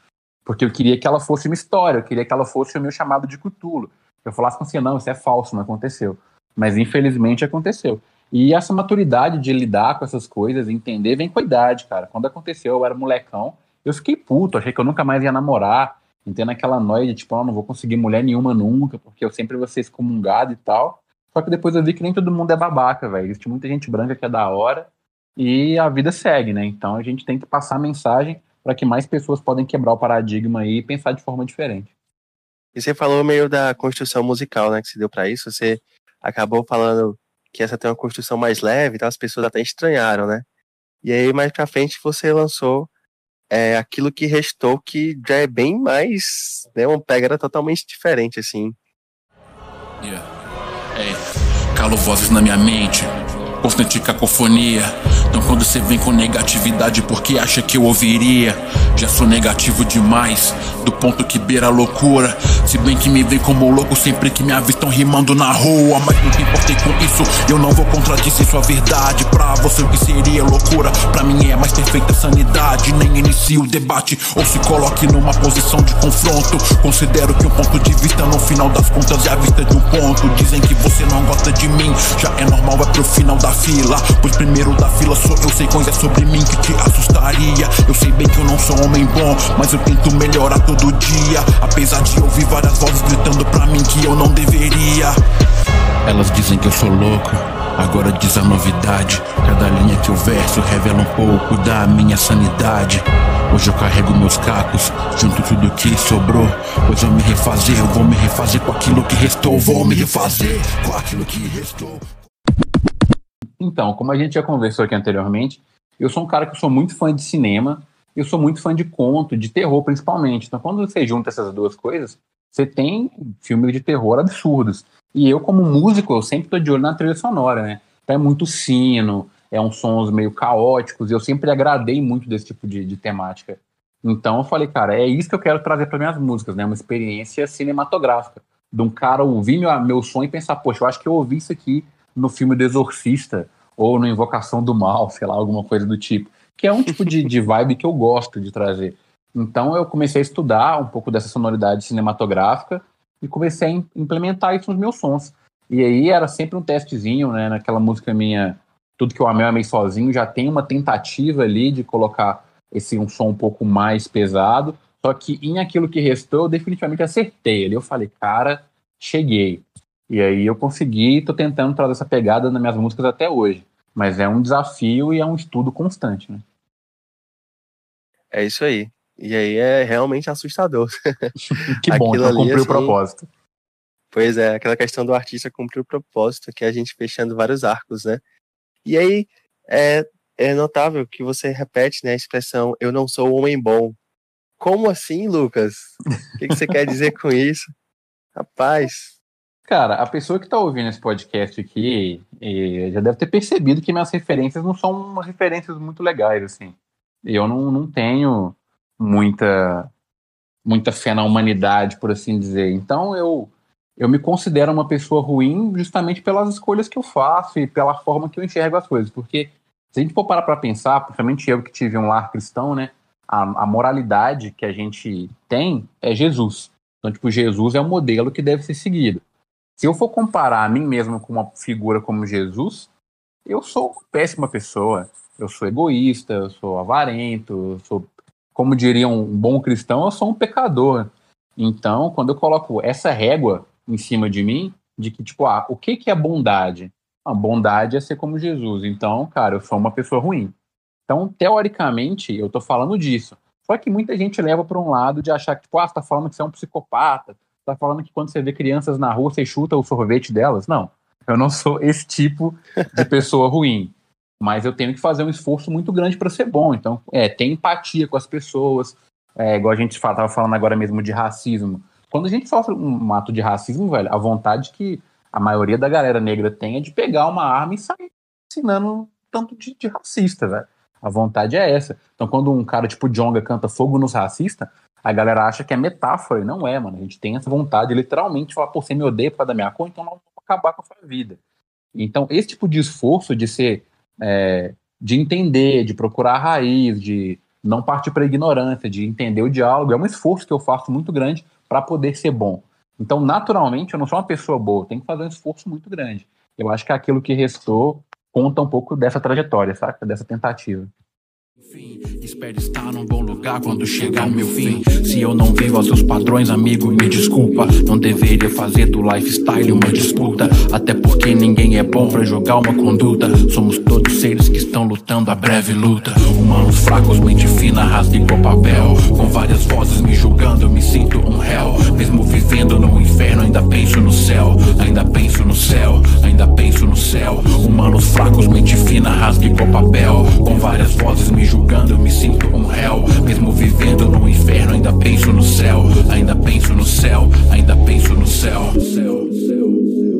Porque eu queria que ela fosse uma história, eu queria que ela fosse o meu chamado de Cutulo. Eu falasse com você, não, isso é falso, não aconteceu. Mas infelizmente aconteceu. E essa maturidade de lidar com essas coisas, entender, vem com a idade, cara. Quando aconteceu, eu era molecão, eu fiquei puto, achei que eu nunca mais ia namorar, entendo aquela noia de tipo, oh, não vou conseguir mulher nenhuma nunca, porque eu sempre vou ser excomungado e tal. Só que depois eu vi que nem todo mundo é babaca, velho. Existe muita gente branca que é da hora e a vida segue, né? Então a gente tem que passar a mensagem para que mais pessoas podem quebrar o paradigma aí e pensar de forma diferente. E você falou meio da construção musical, né, que se deu para isso. Você acabou falando que essa tem uma construção mais leve, então as pessoas até estranharam, né? E aí mais para frente você lançou é, aquilo que restou, que já é bem mais, né, uma pegada totalmente diferente, assim. Yeah. Calo vozes na minha mente, constante cacofonia. Então quando você vem com negatividade, porque acha que eu ouviria? Já sou negativo demais, do ponto que beira a loucura. Se bem que me vem como louco sempre que me avistam rimando na rua. Mas nunca importei com isso, eu não vou contradizer sua verdade. Pra você o que seria loucura, pra mim é a mais perfeita sanidade. Nem inicio o debate ou se coloque numa posição de confronto. Considero que um ponto de vista no final das contas é a vista de um ponto. Dizem que você não gosta de mim, já é normal, vai pro final da fila. Pois primeiro da fila sou eu, sei coisas sobre mim que te assustaria. Eu sei bem que eu não sou homem bom, mas eu tento melhorar todo dia. Apesar de ouvir várias vozes gritando pra mim que eu não deveria. Elas dizem que eu sou louco. Agora diz a novidade. Cada linha que eu verso revela um pouco da minha sanidade. Hoje eu carrego meus cacos, junto tudo que sobrou. Pois eu me refazer, eu vou me refazer com aquilo que restou. Vou me refazer com aquilo que restou. Então, como a gente já conversou aqui anteriormente, eu sou um cara que sou muito fã de cinema eu sou muito fã de conto, de terror principalmente. Então, quando você junta essas duas coisas, você tem filmes de terror absurdos. E eu, como músico, eu sempre tô de olho na trilha sonora, né? Então é muito sino, é uns sons meio caóticos, e eu sempre agradei muito desse tipo de, de temática. Então eu falei, cara, é isso que eu quero trazer para minhas músicas, né? Uma experiência cinematográfica. De um cara ouvir meu, meu som e pensar, poxa, eu acho que eu ouvi isso aqui no filme do Exorcista, ou no Invocação do Mal, sei lá, alguma coisa do tipo que é um tipo de, de vibe que eu gosto de trazer. Então eu comecei a estudar um pouco dessa sonoridade cinematográfica e comecei a implementar isso nos meus sons. E aí era sempre um testezinho, né? Naquela música minha, Tudo que eu amei, eu amei sozinho, já tem uma tentativa ali de colocar esse um som um pouco mais pesado. Só que em aquilo que restou, eu definitivamente acertei ali. Eu falei, cara, cheguei. E aí eu consegui, tô tentando trazer essa pegada nas minhas músicas até hoje. Mas é um desafio e é um estudo constante, né? É isso aí. E aí é realmente assustador. que bom, então cumpriu assim, o propósito. Pois é, aquela questão do artista cumprir o propósito, que é a gente fechando vários arcos, né? E aí é, é notável que você repete né, a expressão eu não sou homem bom. Como assim, Lucas? O que, que você quer dizer com isso? Rapaz, Cara, a pessoa que está ouvindo esse podcast aqui já deve ter percebido que minhas referências não são referências muito legais, assim. Eu não, não tenho muita, muita fé na humanidade, por assim dizer. Então eu, eu me considero uma pessoa ruim justamente pelas escolhas que eu faço e pela forma que eu enxergo as coisas. Porque se a gente for parar para pensar, principalmente eu que tive um lar cristão, né? A, a moralidade que a gente tem é Jesus. Então, tipo, Jesus é o modelo que deve ser seguido. Se eu for comparar a mim mesmo com uma figura como Jesus, eu sou péssima pessoa. Eu sou egoísta, eu sou avarento, eu sou, como diria um bom cristão, eu sou um pecador. Então, quando eu coloco essa régua em cima de mim, de que, tipo, ah, o que, que é bondade? A bondade é ser como Jesus. Então, cara, eu sou uma pessoa ruim. Então, teoricamente, eu tô falando disso. Só que muita gente leva para um lado de achar que, tipo, ah, você tá falando que você é um psicopata, tá falando que quando você vê crianças na rua, você chuta o sorvete delas. Não, eu não sou esse tipo de pessoa ruim. Mas eu tenho que fazer um esforço muito grande para ser bom. Então, é, ter empatia com as pessoas. É, igual a gente estava falando agora mesmo de racismo. Quando a gente sofre um ato de racismo, velho, a vontade que a maioria da galera negra tem é de pegar uma arma e sair ensinando tanto de, de racista, velho. A vontade é essa. Então, quando um cara tipo Jonga canta fogo nos racistas, a galera acha que é metáfora, e não é, mano. A gente tem essa vontade, literalmente, de falar, pô, você me odeia por causa da minha cor, então nós vamos acabar com a sua vida. Então, esse tipo de esforço de ser, é, de entender, de procurar a raiz, de não partir para ignorância, de entender o diálogo, é um esforço que eu faço muito grande para poder ser bom. Então, naturalmente, eu não sou uma pessoa boa, tenho que fazer um esforço muito grande. Eu acho que aquilo que restou conta um pouco dessa trajetória, saca? Dessa tentativa. Espero estar num bom lugar quando chegar o meu fim. Se eu não vivo aos seus padrões, amigo, me desculpa. Não deveria fazer do lifestyle uma disputa. Até porque ninguém é bom pra jogar uma conduta. Somos todos seres que estão lutando a breve luta. Humanos fracos, mente fina, rasga igual papel. Com várias vozes me julgando, eu me sinto um réu. Mesmo vivendo no inferno, ainda penso no céu. Ainda penso no céu, ainda penso no céu. Humanos fracos, mente fina, rasga igual papel. Com várias vozes me julgando, eu me sinto um réu. Mesmo vivendo no inferno, ainda penso no céu. Ainda penso no céu, ainda penso no céu. céu, céu.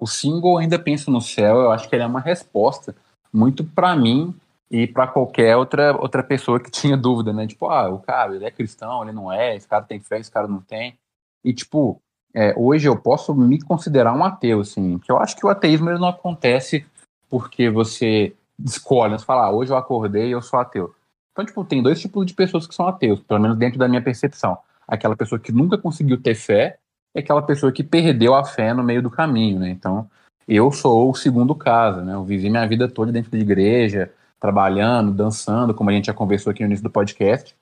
O single Ainda Penso no Céu, eu acho que ele é uma resposta muito para mim e para qualquer outra, outra pessoa que tinha dúvida, né? Tipo, ah, o cara, ele é cristão, ele não é, esse cara tem fé, esse cara não tem. E, tipo, é, hoje eu posso me considerar um ateu, assim, que eu acho que o ateísmo ele não acontece porque você escolhe, você fala, ah, hoje eu acordei e eu sou ateu. Então, tipo, tem dois tipos de pessoas que são ateus, pelo menos dentro da minha percepção. Aquela pessoa que nunca conseguiu ter fé e aquela pessoa que perdeu a fé no meio do caminho, né? Então, eu sou o segundo caso, né? Eu vivi minha vida toda dentro de igreja, trabalhando, dançando, como a gente já conversou aqui no início do podcast.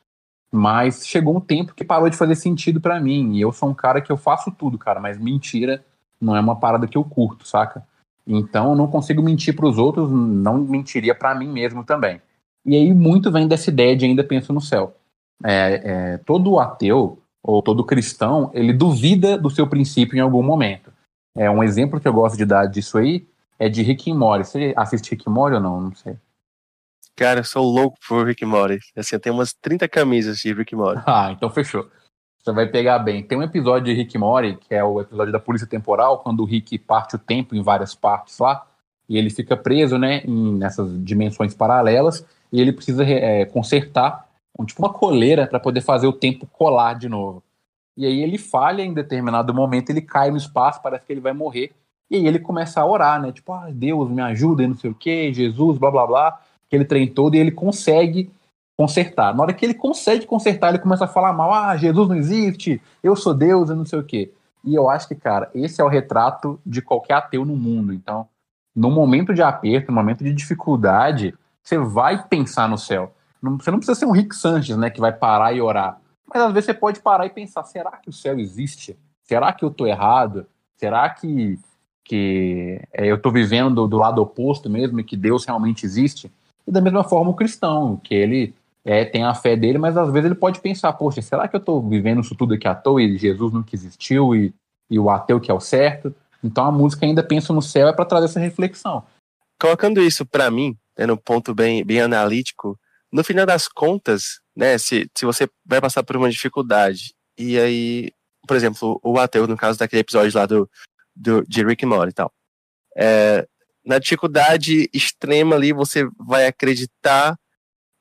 Mas chegou um tempo que parou de fazer sentido para mim. E eu sou um cara que eu faço tudo, cara, mas mentira não é uma parada que eu curto, saca? Então eu não consigo mentir para os outros, não mentiria para mim mesmo também. E aí muito vem dessa ideia de ainda penso no céu. É, é, todo ateu ou todo cristão, ele duvida do seu princípio em algum momento. É um exemplo que eu gosto de dar disso aí é de Rick and Morty. Você assiste Rick and Morty ou não? Não sei. Cara, eu sou louco por Rick and Morty. Assim, eu tenho umas 30 camisas de Rick and Morty. Ah, então fechou. Você vai pegar bem. Tem um episódio de Rick and Morty, que é o episódio da Polícia Temporal, quando o Rick parte o tempo em várias partes lá, e ele fica preso, né, em, nessas dimensões paralelas, e ele precisa é, consertar um, tipo uma coleira para poder fazer o tempo colar de novo. E aí ele falha em determinado momento, ele cai no espaço, parece que ele vai morrer. E aí ele começa a orar, né? Tipo, ah, Deus me ajuda e não sei o que, Jesus, blá blá blá aquele trem todo, e ele consegue consertar. Na hora que ele consegue consertar, ele começa a falar mal, ah, Jesus não existe, eu sou Deus e não sei o quê. E eu acho que, cara, esse é o retrato de qualquer ateu no mundo. Então, no momento de aperto, no momento de dificuldade, você vai pensar no céu. Você não precisa ser um Rick Sanchez, né, que vai parar e orar. Mas às vezes você pode parar e pensar: será que o céu existe? Será que eu estou errado? Será que, que é, eu estou vivendo do, do, lado oposto mesmo e que Deus realmente existe? E da mesma forma o cristão, que ele é, tem a fé dele, mas às vezes ele pode pensar, poxa, será que eu estou vivendo isso tudo aqui à toa e Jesus nunca existiu e, e o ateu que é o certo? Então a música ainda pensa no céu é para trazer essa reflexão. Colocando isso para mim, né, no ponto bem, bem analítico, no final das contas, né, se, se você vai passar por uma dificuldade e aí, por exemplo, o ateu, no caso daquele episódio lá do, do de Rick Morty e tal, é, na dificuldade extrema ali você vai acreditar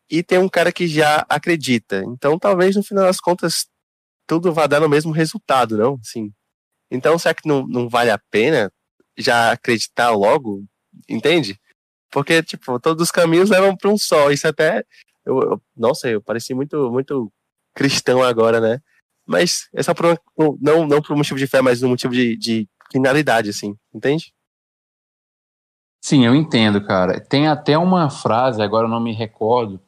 e tem um cara que já acredita. Então talvez no final das contas tudo vá dar no mesmo resultado, não? Sim. Então será que não, não vale a pena já acreditar logo? Entende? Porque, tipo, todos os caminhos levam para um só. Isso até. Eu, eu, nossa, eu pareci muito, muito cristão agora, né? Mas é só por não, não por um motivo de fé, mas um motivo de, de finalidade, assim, entende? Sim, eu entendo, cara. Tem até uma frase, agora eu não me recordo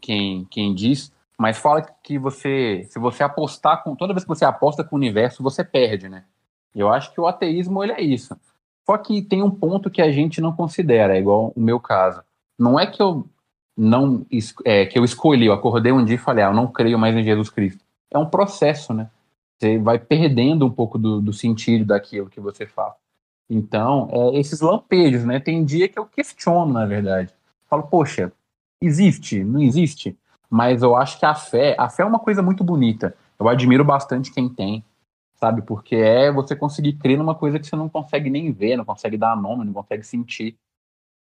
quem, quem diz, mas fala que você, se você apostar com, toda vez que você aposta com o universo, você perde, né? Eu acho que o ateísmo ele é isso. Só que tem um ponto que a gente não considera, é igual o meu caso. Não é que eu não é, que eu escolhi, eu acordei um dia e falei, ah, eu não creio mais em Jesus Cristo. É um processo, né? Você vai perdendo um pouco do, do sentido daquilo que você faz. Então, é, esses lampejos, né? Tem dia que eu questiono, na verdade. Falo, poxa, existe? Não existe? Mas eu acho que a fé, a fé é uma coisa muito bonita. Eu admiro bastante quem tem. Sabe? Porque é você conseguir crer numa coisa que você não consegue nem ver, não consegue dar nome, não consegue sentir.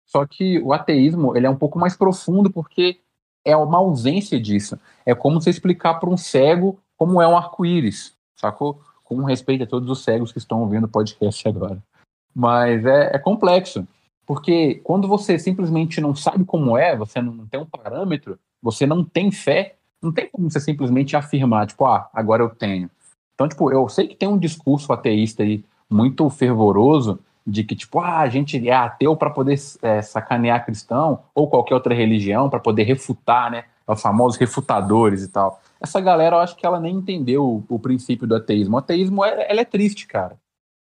Só que o ateísmo, ele é um pouco mais profundo porque é uma ausência disso. É como você explicar para um cego como é um arco-íris, sacou? Com respeito a todos os cegos que estão ouvindo o podcast agora. Mas é, é complexo. Porque quando você simplesmente não sabe como é, você não tem um parâmetro, você não tem fé, não tem como você simplesmente afirmar, tipo, ah, agora eu tenho. Então, tipo, eu sei que tem um discurso ateísta aí muito fervoroso de que, tipo, ah, a gente é ateu para poder é, sacanear cristão ou qualquer outra religião, para poder refutar, né? Os famosos refutadores e tal. Essa galera, eu acho que ela nem entendeu o, o princípio do ateísmo. O ateísmo, é, ela é triste, cara.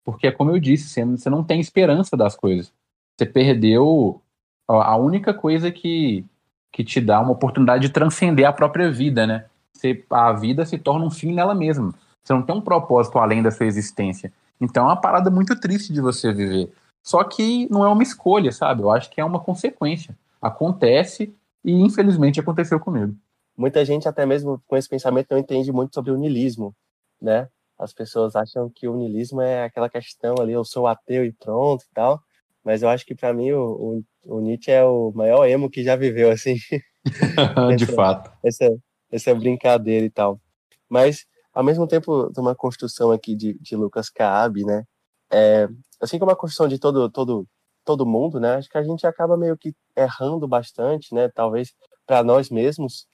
Porque, como eu disse, você, você não tem esperança das coisas. Você perdeu a única coisa que, que te dá uma oportunidade de transcender a própria vida, né? Você, a vida se torna um fim nela mesma. Você não tem um propósito além da sua existência. Então é uma parada muito triste de você viver. Só que não é uma escolha, sabe? Eu acho que é uma consequência. Acontece e infelizmente aconteceu comigo. Muita gente até mesmo com esse pensamento não entende muito sobre o niilismo, né? As pessoas acham que o niilismo é aquela questão ali, eu sou ateu e pronto e tal. Mas eu acho que para mim o, o, o, Nietzsche é o maior emo que já viveu, assim. de essa, fato. Essa, essa brincadeira e tal. Mas, ao mesmo tempo, de uma construção aqui de, de Lucas Kaab, né? É, assim como a construção de todo, todo, todo mundo, né? Acho que a gente acaba meio que errando bastante, né? Talvez para nós mesmos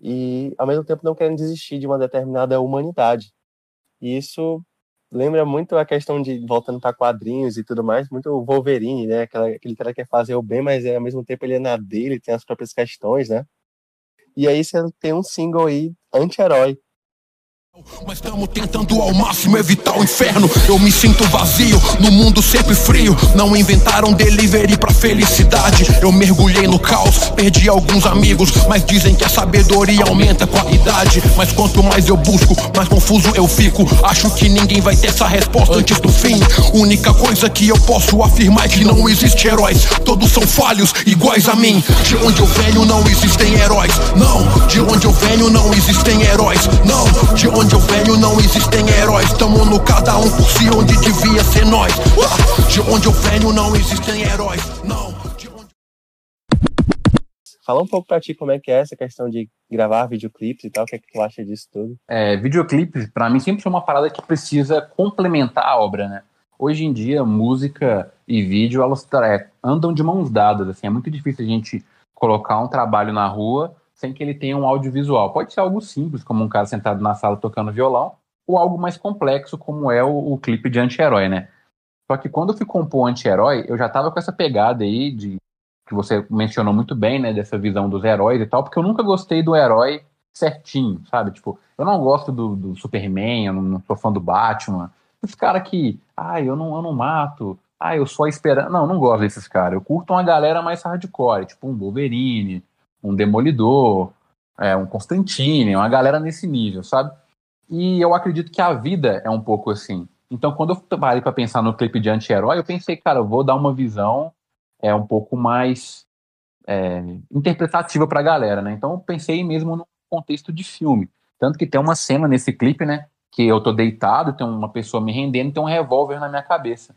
e, ao mesmo tempo, não querendo desistir de uma determinada humanidade. E isso lembra muito a questão de voltando para quadrinhos e tudo mais, muito o Wolverine, né? Aquela, aquele cara que quer fazer o bem, mas é, ao mesmo tempo ele é na dele, tem as próprias questões, né? E aí você tem um single aí anti-herói, mas estamos tentando ao máximo evitar o inferno. Eu me sinto vazio, no mundo sempre frio. Não inventaram delivery pra felicidade. Eu mergulhei no caos, perdi alguns amigos. Mas dizem que a sabedoria aumenta com a idade. Mas quanto mais eu busco, mais confuso eu fico. Acho que ninguém vai ter essa resposta antes do fim. Única coisa que eu posso afirmar é que não existe heróis. Todos são falhos, iguais a mim. De onde eu venho não existem heróis. Não, de onde eu venho não existem heróis. Não, de onde onde eu venho não existem heróis Tamo no cada um por si onde devia ser nós De onde eu venho não existem heróis Não Fala um pouco pra ti como é que é essa questão de gravar videoclipes e tal, o que é que tu acha disso tudo? É, videoclipes, pra mim, sempre foi uma parada que precisa complementar a obra, né? Hoje em dia, música e vídeo, elas é, andam de mãos dadas, assim, é muito difícil a gente colocar um trabalho na rua sem que ele tenha um audiovisual. Pode ser algo simples, como um cara sentado na sala tocando violão, ou algo mais complexo, como é o, o clipe de anti-herói, né? Só que quando eu fui compor anti-herói, eu já tava com essa pegada aí de que você mencionou muito bem, né, dessa visão dos heróis e tal, porque eu nunca gostei do herói certinho, sabe? Tipo, eu não gosto do, do Superman, eu não, não sou fã do Batman. Esse cara que, ah, eu não, eu não mato, ah, eu sou a esperança. Não, não gosto desses caras. Eu curto uma galera mais hardcore, tipo um Wolverine, um Demolidor, é, um Constantine, uma galera nesse nível, sabe? E eu acredito que a vida é um pouco assim. Então, quando eu parei para pensar no clipe de anti-herói, eu pensei, cara, eu vou dar uma visão é um pouco mais é, interpretativa para a galera, né? Então, eu pensei mesmo no contexto de filme. Tanto que tem uma cena nesse clipe, né? Que eu tô deitado, tem uma pessoa me rendendo, tem um revólver na minha cabeça.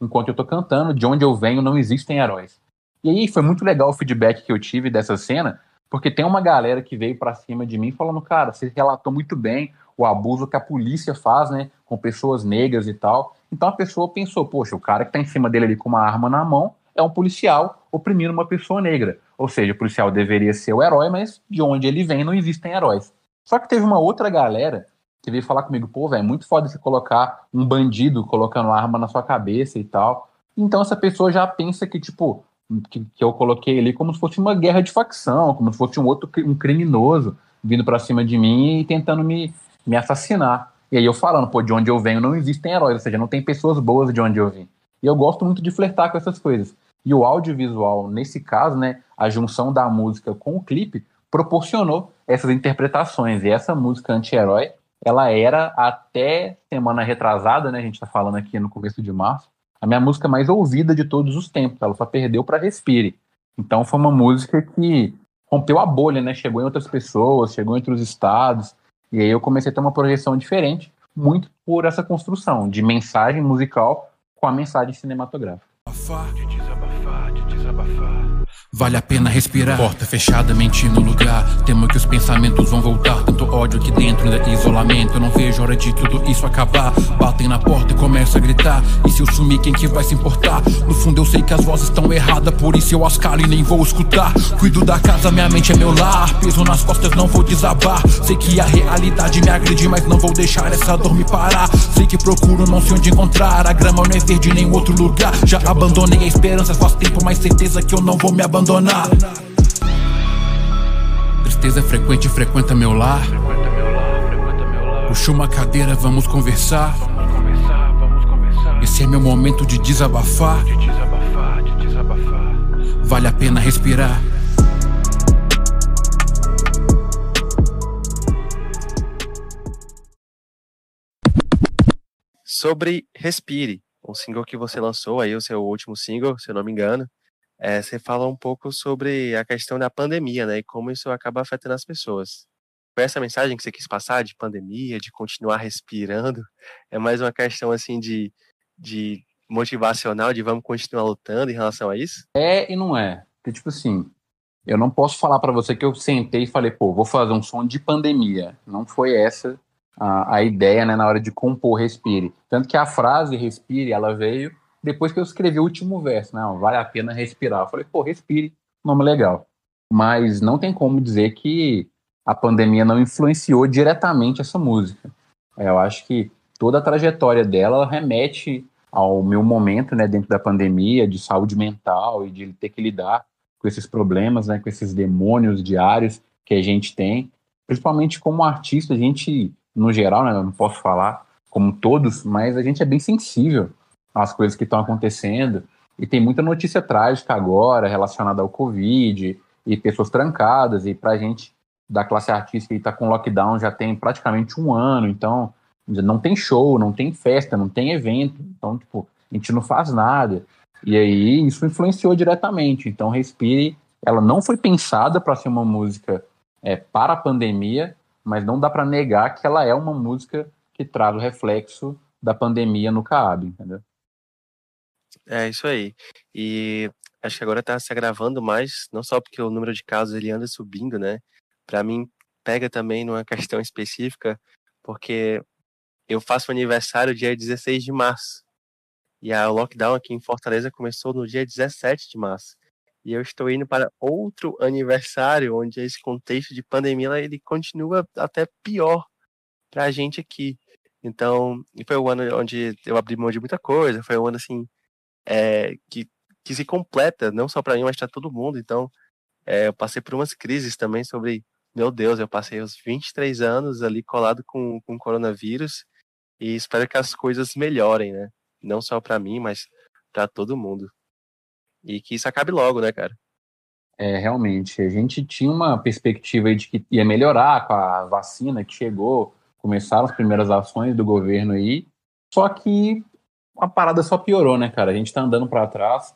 Enquanto eu tô cantando, de onde eu venho não existem heróis. E aí foi muito legal o feedback que eu tive dessa cena, porque tem uma galera que veio para cima de mim falando, cara, você relatou muito bem o abuso que a polícia faz, né, com pessoas negras e tal. Então a pessoa pensou, poxa, o cara que tá em cima dele ali com uma arma na mão é um policial oprimindo uma pessoa negra. Ou seja, o policial deveria ser o herói, mas de onde ele vem não existem heróis. Só que teve uma outra galera que veio falar comigo, pô, velho, é muito foda você colocar um bandido colocando arma na sua cabeça e tal. Então essa pessoa já pensa que, tipo, que, que eu coloquei ali como se fosse uma guerra de facção, como se fosse um outro um criminoso vindo para cima de mim e tentando me, me assassinar. E aí eu falando, pô, de onde eu venho não existem heróis, ou seja, não tem pessoas boas de onde eu vim. E eu gosto muito de flertar com essas coisas. E o audiovisual, nesse caso, né, a junção da música com o clipe, proporcionou essas interpretações. E essa música anti-herói, ela era até semana retrasada, né, a gente está falando aqui no começo de março, a minha música mais ouvida de todos os tempos. Ela só perdeu para Respire. Então foi uma música que rompeu a bolha, né? Chegou em outras pessoas, chegou em outros estados. E aí eu comecei a ter uma projeção diferente, muito por essa construção de mensagem musical com a mensagem cinematográfica. Vale a pena respirar. Porta fechada, mente no lugar. Temo que os pensamentos vão voltar. Tanto ódio aqui dentro, ainda isolamento. Eu não vejo hora de tudo isso acabar. Batem na porta e começam a gritar. E se eu sumir, quem que vai se importar? No fundo eu sei que as vozes estão erradas. Por isso eu ascalo e nem vou escutar. Cuido da casa, minha mente é meu lar. Peso nas costas, não vou desabar. Sei que a realidade me agride, mas não vou deixar essa dor me parar. Sei que procuro, não sei onde encontrar. A grama não é verde em nenhum outro lugar. Já abandonei a esperança faz tempo, mas certeza que eu não vou me abandonar abandonar. Tristeza frequente, frequenta meu lar. Puxa uma cadeira, vamos conversar. Esse é meu momento de desabafar. Vale a pena respirar. Sobre Respire, um single que você lançou aí, o seu último single, se eu não me engano é, você fala um pouco sobre a questão da pandemia, né? E como isso acaba afetando as pessoas. Foi essa mensagem que você quis passar de pandemia, de continuar respirando? É mais uma questão assim de, de motivacional, de vamos continuar lutando em relação a isso? É e não é. Porque, tipo assim, eu não posso falar para você que eu sentei e falei, pô, vou fazer um som de pandemia. Não foi essa a, a ideia, né, na hora de compor Respire. Tanto que a frase Respire, ela veio depois que eu escrevi o último verso, não, vale a pena respirar. Eu falei, pô, respire, nome legal. Mas não tem como dizer que a pandemia não influenciou diretamente essa música. É, eu acho que toda a trajetória dela remete ao meu momento, né, dentro da pandemia, de saúde mental e de ter que lidar com esses problemas, né, com esses demônios diários que a gente tem. Principalmente como artista, a gente, no geral, né, não posso falar como todos, mas a gente é bem sensível as coisas que estão acontecendo. E tem muita notícia trágica agora relacionada ao Covid e pessoas trancadas. E para a gente da classe artística que está com lockdown já tem praticamente um ano, então não tem show, não tem festa, não tem evento, então tipo a gente não faz nada. E aí isso influenciou diretamente. Então Respire, ela não foi pensada para ser uma música é, para a pandemia, mas não dá para negar que ela é uma música que traz o reflexo da pandemia no Caab, entendeu? É isso aí. E acho que agora está se agravando mais, não só porque o número de casos ele anda subindo, né? Para mim pega também numa questão específica, porque eu faço aniversário dia 16 de março. E a lockdown aqui em Fortaleza começou no dia 17 de março. E eu estou indo para outro aniversário onde esse contexto de pandemia ele continua até pior para a gente aqui. Então, foi o ano onde eu abri mão de muita coisa, foi um ano assim é, que, que se completa, não só para mim, mas para todo mundo. Então, é, eu passei por umas crises também sobre, meu Deus, eu passei os 23 anos ali colado com, com coronavírus e espero que as coisas melhorem, né? Não só para mim, mas para todo mundo. E que isso acabe logo, né, cara? É, realmente. A gente tinha uma perspectiva de que ia melhorar com a vacina que chegou, começaram as primeiras ações do governo aí, só que a parada só piorou, né, cara? A gente tá andando para trás.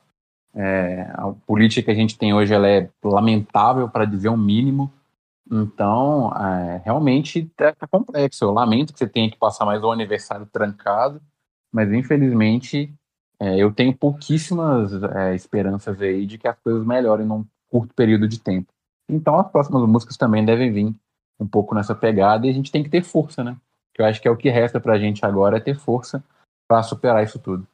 É, a política que a gente tem hoje ela é lamentável, para dizer o um mínimo. Então, é, realmente tá, tá, complexo. Eu lamento que você tenha que passar mais um aniversário trancado, mas infelizmente é, eu tenho pouquíssimas é, esperanças aí de que as coisas melhorem num curto período de tempo. Então, as próximas músicas também devem vir um pouco nessa pegada e a gente tem que ter força, né? Que eu acho que é o que resta pra gente agora é ter força para superar isso tudo.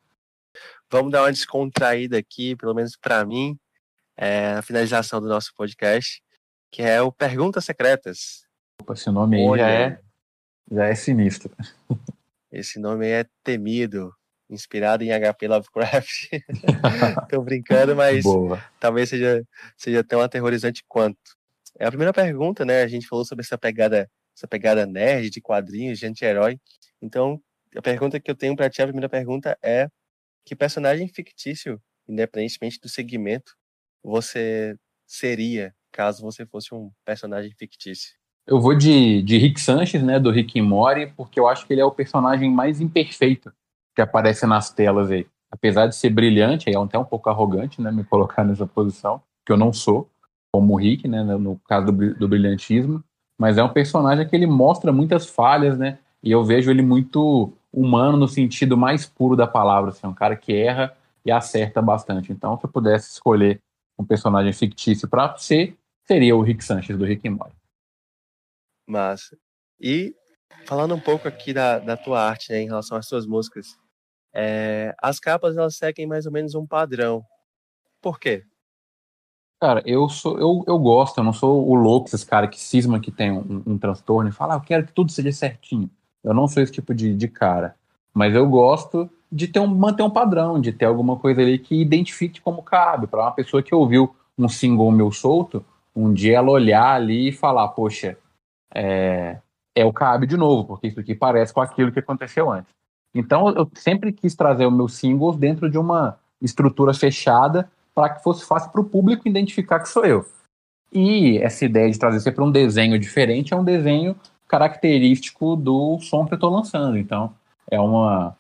Vamos dar uma descontraída aqui, pelo menos para mim, é, na finalização do nosso podcast, que é o Perguntas Secretas. Opa, esse nome aí já é, já é sinistro. Esse nome é temido, inspirado em HP Lovecraft. Tô brincando, mas Boa. talvez seja, seja tão aterrorizante quanto. É a primeira pergunta, né? A gente falou sobre essa pegada, essa pegada nerd de quadrinhos, de anti-herói. Então, a pergunta que eu tenho para ti, a primeira pergunta é: que personagem fictício, independentemente do segmento, você seria caso você fosse um personagem fictício? Eu vou de, de Rick Sanchez, né, do Rick Morty, porque eu acho que ele é o personagem mais imperfeito que aparece nas telas aí. Apesar de ser brilhante, é até um pouco arrogante, né, me colocar nessa posição, que eu não sou, como o Rick, né, no caso do, do brilhantismo, mas é um personagem que ele mostra muitas falhas, né, E eu vejo ele muito humano no sentido mais puro da palavra, assim, um cara que erra e acerta bastante. Então, se eu pudesse escolher um personagem fictício para ser, seria o Rick Sanchez do Rick and Morty. Massa. E falando um pouco aqui da, da tua arte, né, em relação às suas músicas, é, as capas elas seguem mais ou menos um padrão. Por quê? Cara, eu sou, eu, eu gosto, eu não sou o louco, esses caras que cisma que tem um, um transtorno e fala, ah, eu quero que tudo seja certinho. Eu não sou esse tipo de, de cara. Mas eu gosto de ter um, manter um padrão, de ter alguma coisa ali que identifique como cabe. Para uma pessoa que ouviu um single meu solto, um dia ela olhar ali e falar, poxa, é, é o cabe de novo, porque isso aqui parece com aquilo que aconteceu antes. Então eu sempre quis trazer os meus singles dentro de uma estrutura fechada para que fosse fácil para o público identificar que sou eu. E essa ideia de trazer sempre um desenho diferente é um desenho característico do som que eu estou lançando. Então é uma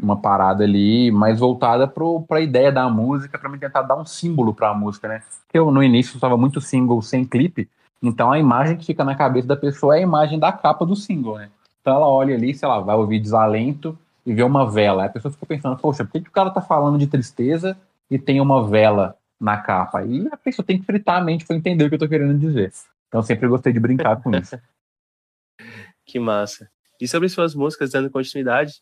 uma parada ali mais voltada para a ideia da música, para me tentar dar um símbolo para a música, né? Eu no início usava muito single sem clipe, então a imagem que fica na cabeça da pessoa é a imagem da capa do single, né? Então ela olha ali, sei lá, vai ouvir desalento e vê uma vela. Aí a pessoa fica pensando, poxa, por que, que o cara tá falando de tristeza e tem uma vela na capa? E a pessoa tem que fritar a mente para entender o que eu tô querendo dizer. Então sempre gostei de brincar com isso. Que massa. E sobre suas músicas dando continuidade,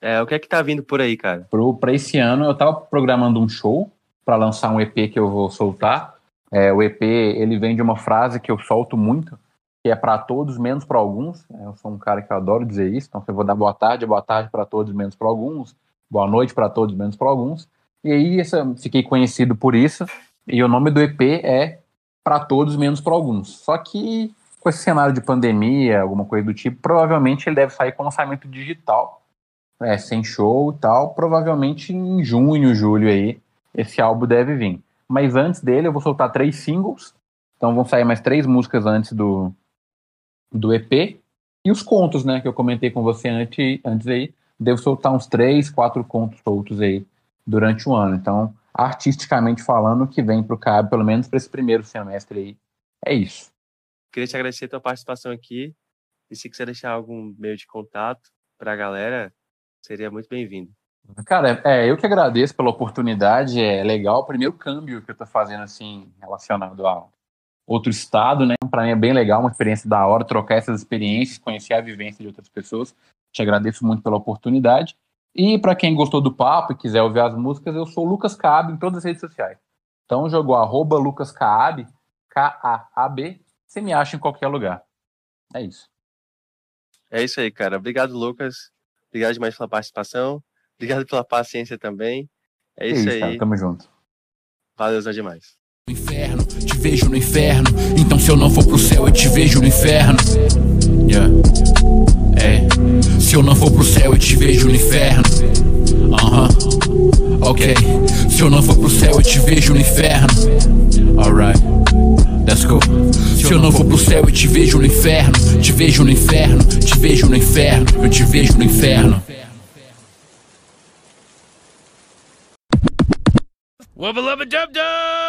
é, o que é que tá vindo por aí, cara? Pro, pra esse ano, eu tava programando um show para lançar um EP que eu vou soltar. É, o EP, ele vem de uma frase que eu solto muito, que é para todos, menos para alguns. É, eu sou um cara que adoro dizer isso, então eu vou dar boa tarde, boa tarde para todos, menos para alguns. Boa noite para todos, menos para alguns. E aí essa, fiquei conhecido por isso. E o nome do EP é Para Todos, Menos para Alguns. Só que com esse cenário de pandemia, alguma coisa do tipo, provavelmente ele deve sair com lançamento digital é, sem show e tal, provavelmente em junho, julho aí, esse álbum deve vir. Mas antes dele eu vou soltar três singles, então vão sair mais três músicas antes do, do EP. E os contos, né, que eu comentei com você antes, antes aí, devo soltar uns três, quatro contos soltos aí durante o ano. Então, artisticamente falando, o que vem pro Cabo, pelo menos para esse primeiro semestre aí, é isso. Queria te agradecer a tua participação aqui. E se quiser deixar algum meio de contato para a galera, seria muito bem-vindo. Cara, é, eu que agradeço pela oportunidade, é legal. O primeiro câmbio que eu tô fazendo, assim, relacionado a outro estado, né? Para mim é bem legal, uma experiência da hora, trocar essas experiências, conhecer a vivência de outras pessoas. Te agradeço muito pela oportunidade. E para quem gostou do papo e quiser ouvir as músicas, eu sou Lucas Caab em todas as redes sociais. Então jogou arroba Lucas Caab, K-A-A-B, você me acha em qualquer lugar. É isso. É isso aí, cara. Obrigado, Lucas. Obrigado demais pela participação. Obrigado pela paciência também. É isso, é isso aí. Cara, tamo junto. Valeu, Zé demais. Inferno, te vejo no inferno. Então se eu não for pro céu, eu te vejo no inferno. Yeah. É. Se eu não for pro céu, eu te vejo no inferno. Aham. Uh -huh. Ok. Se eu não for pro céu, eu te vejo no inferno. Alright. Let's go. Se eu não for pro céu, eu te vejo no inferno. Te vejo no inferno. Te vejo no inferno. Eu te vejo no inferno. Wubba lubba dub dub!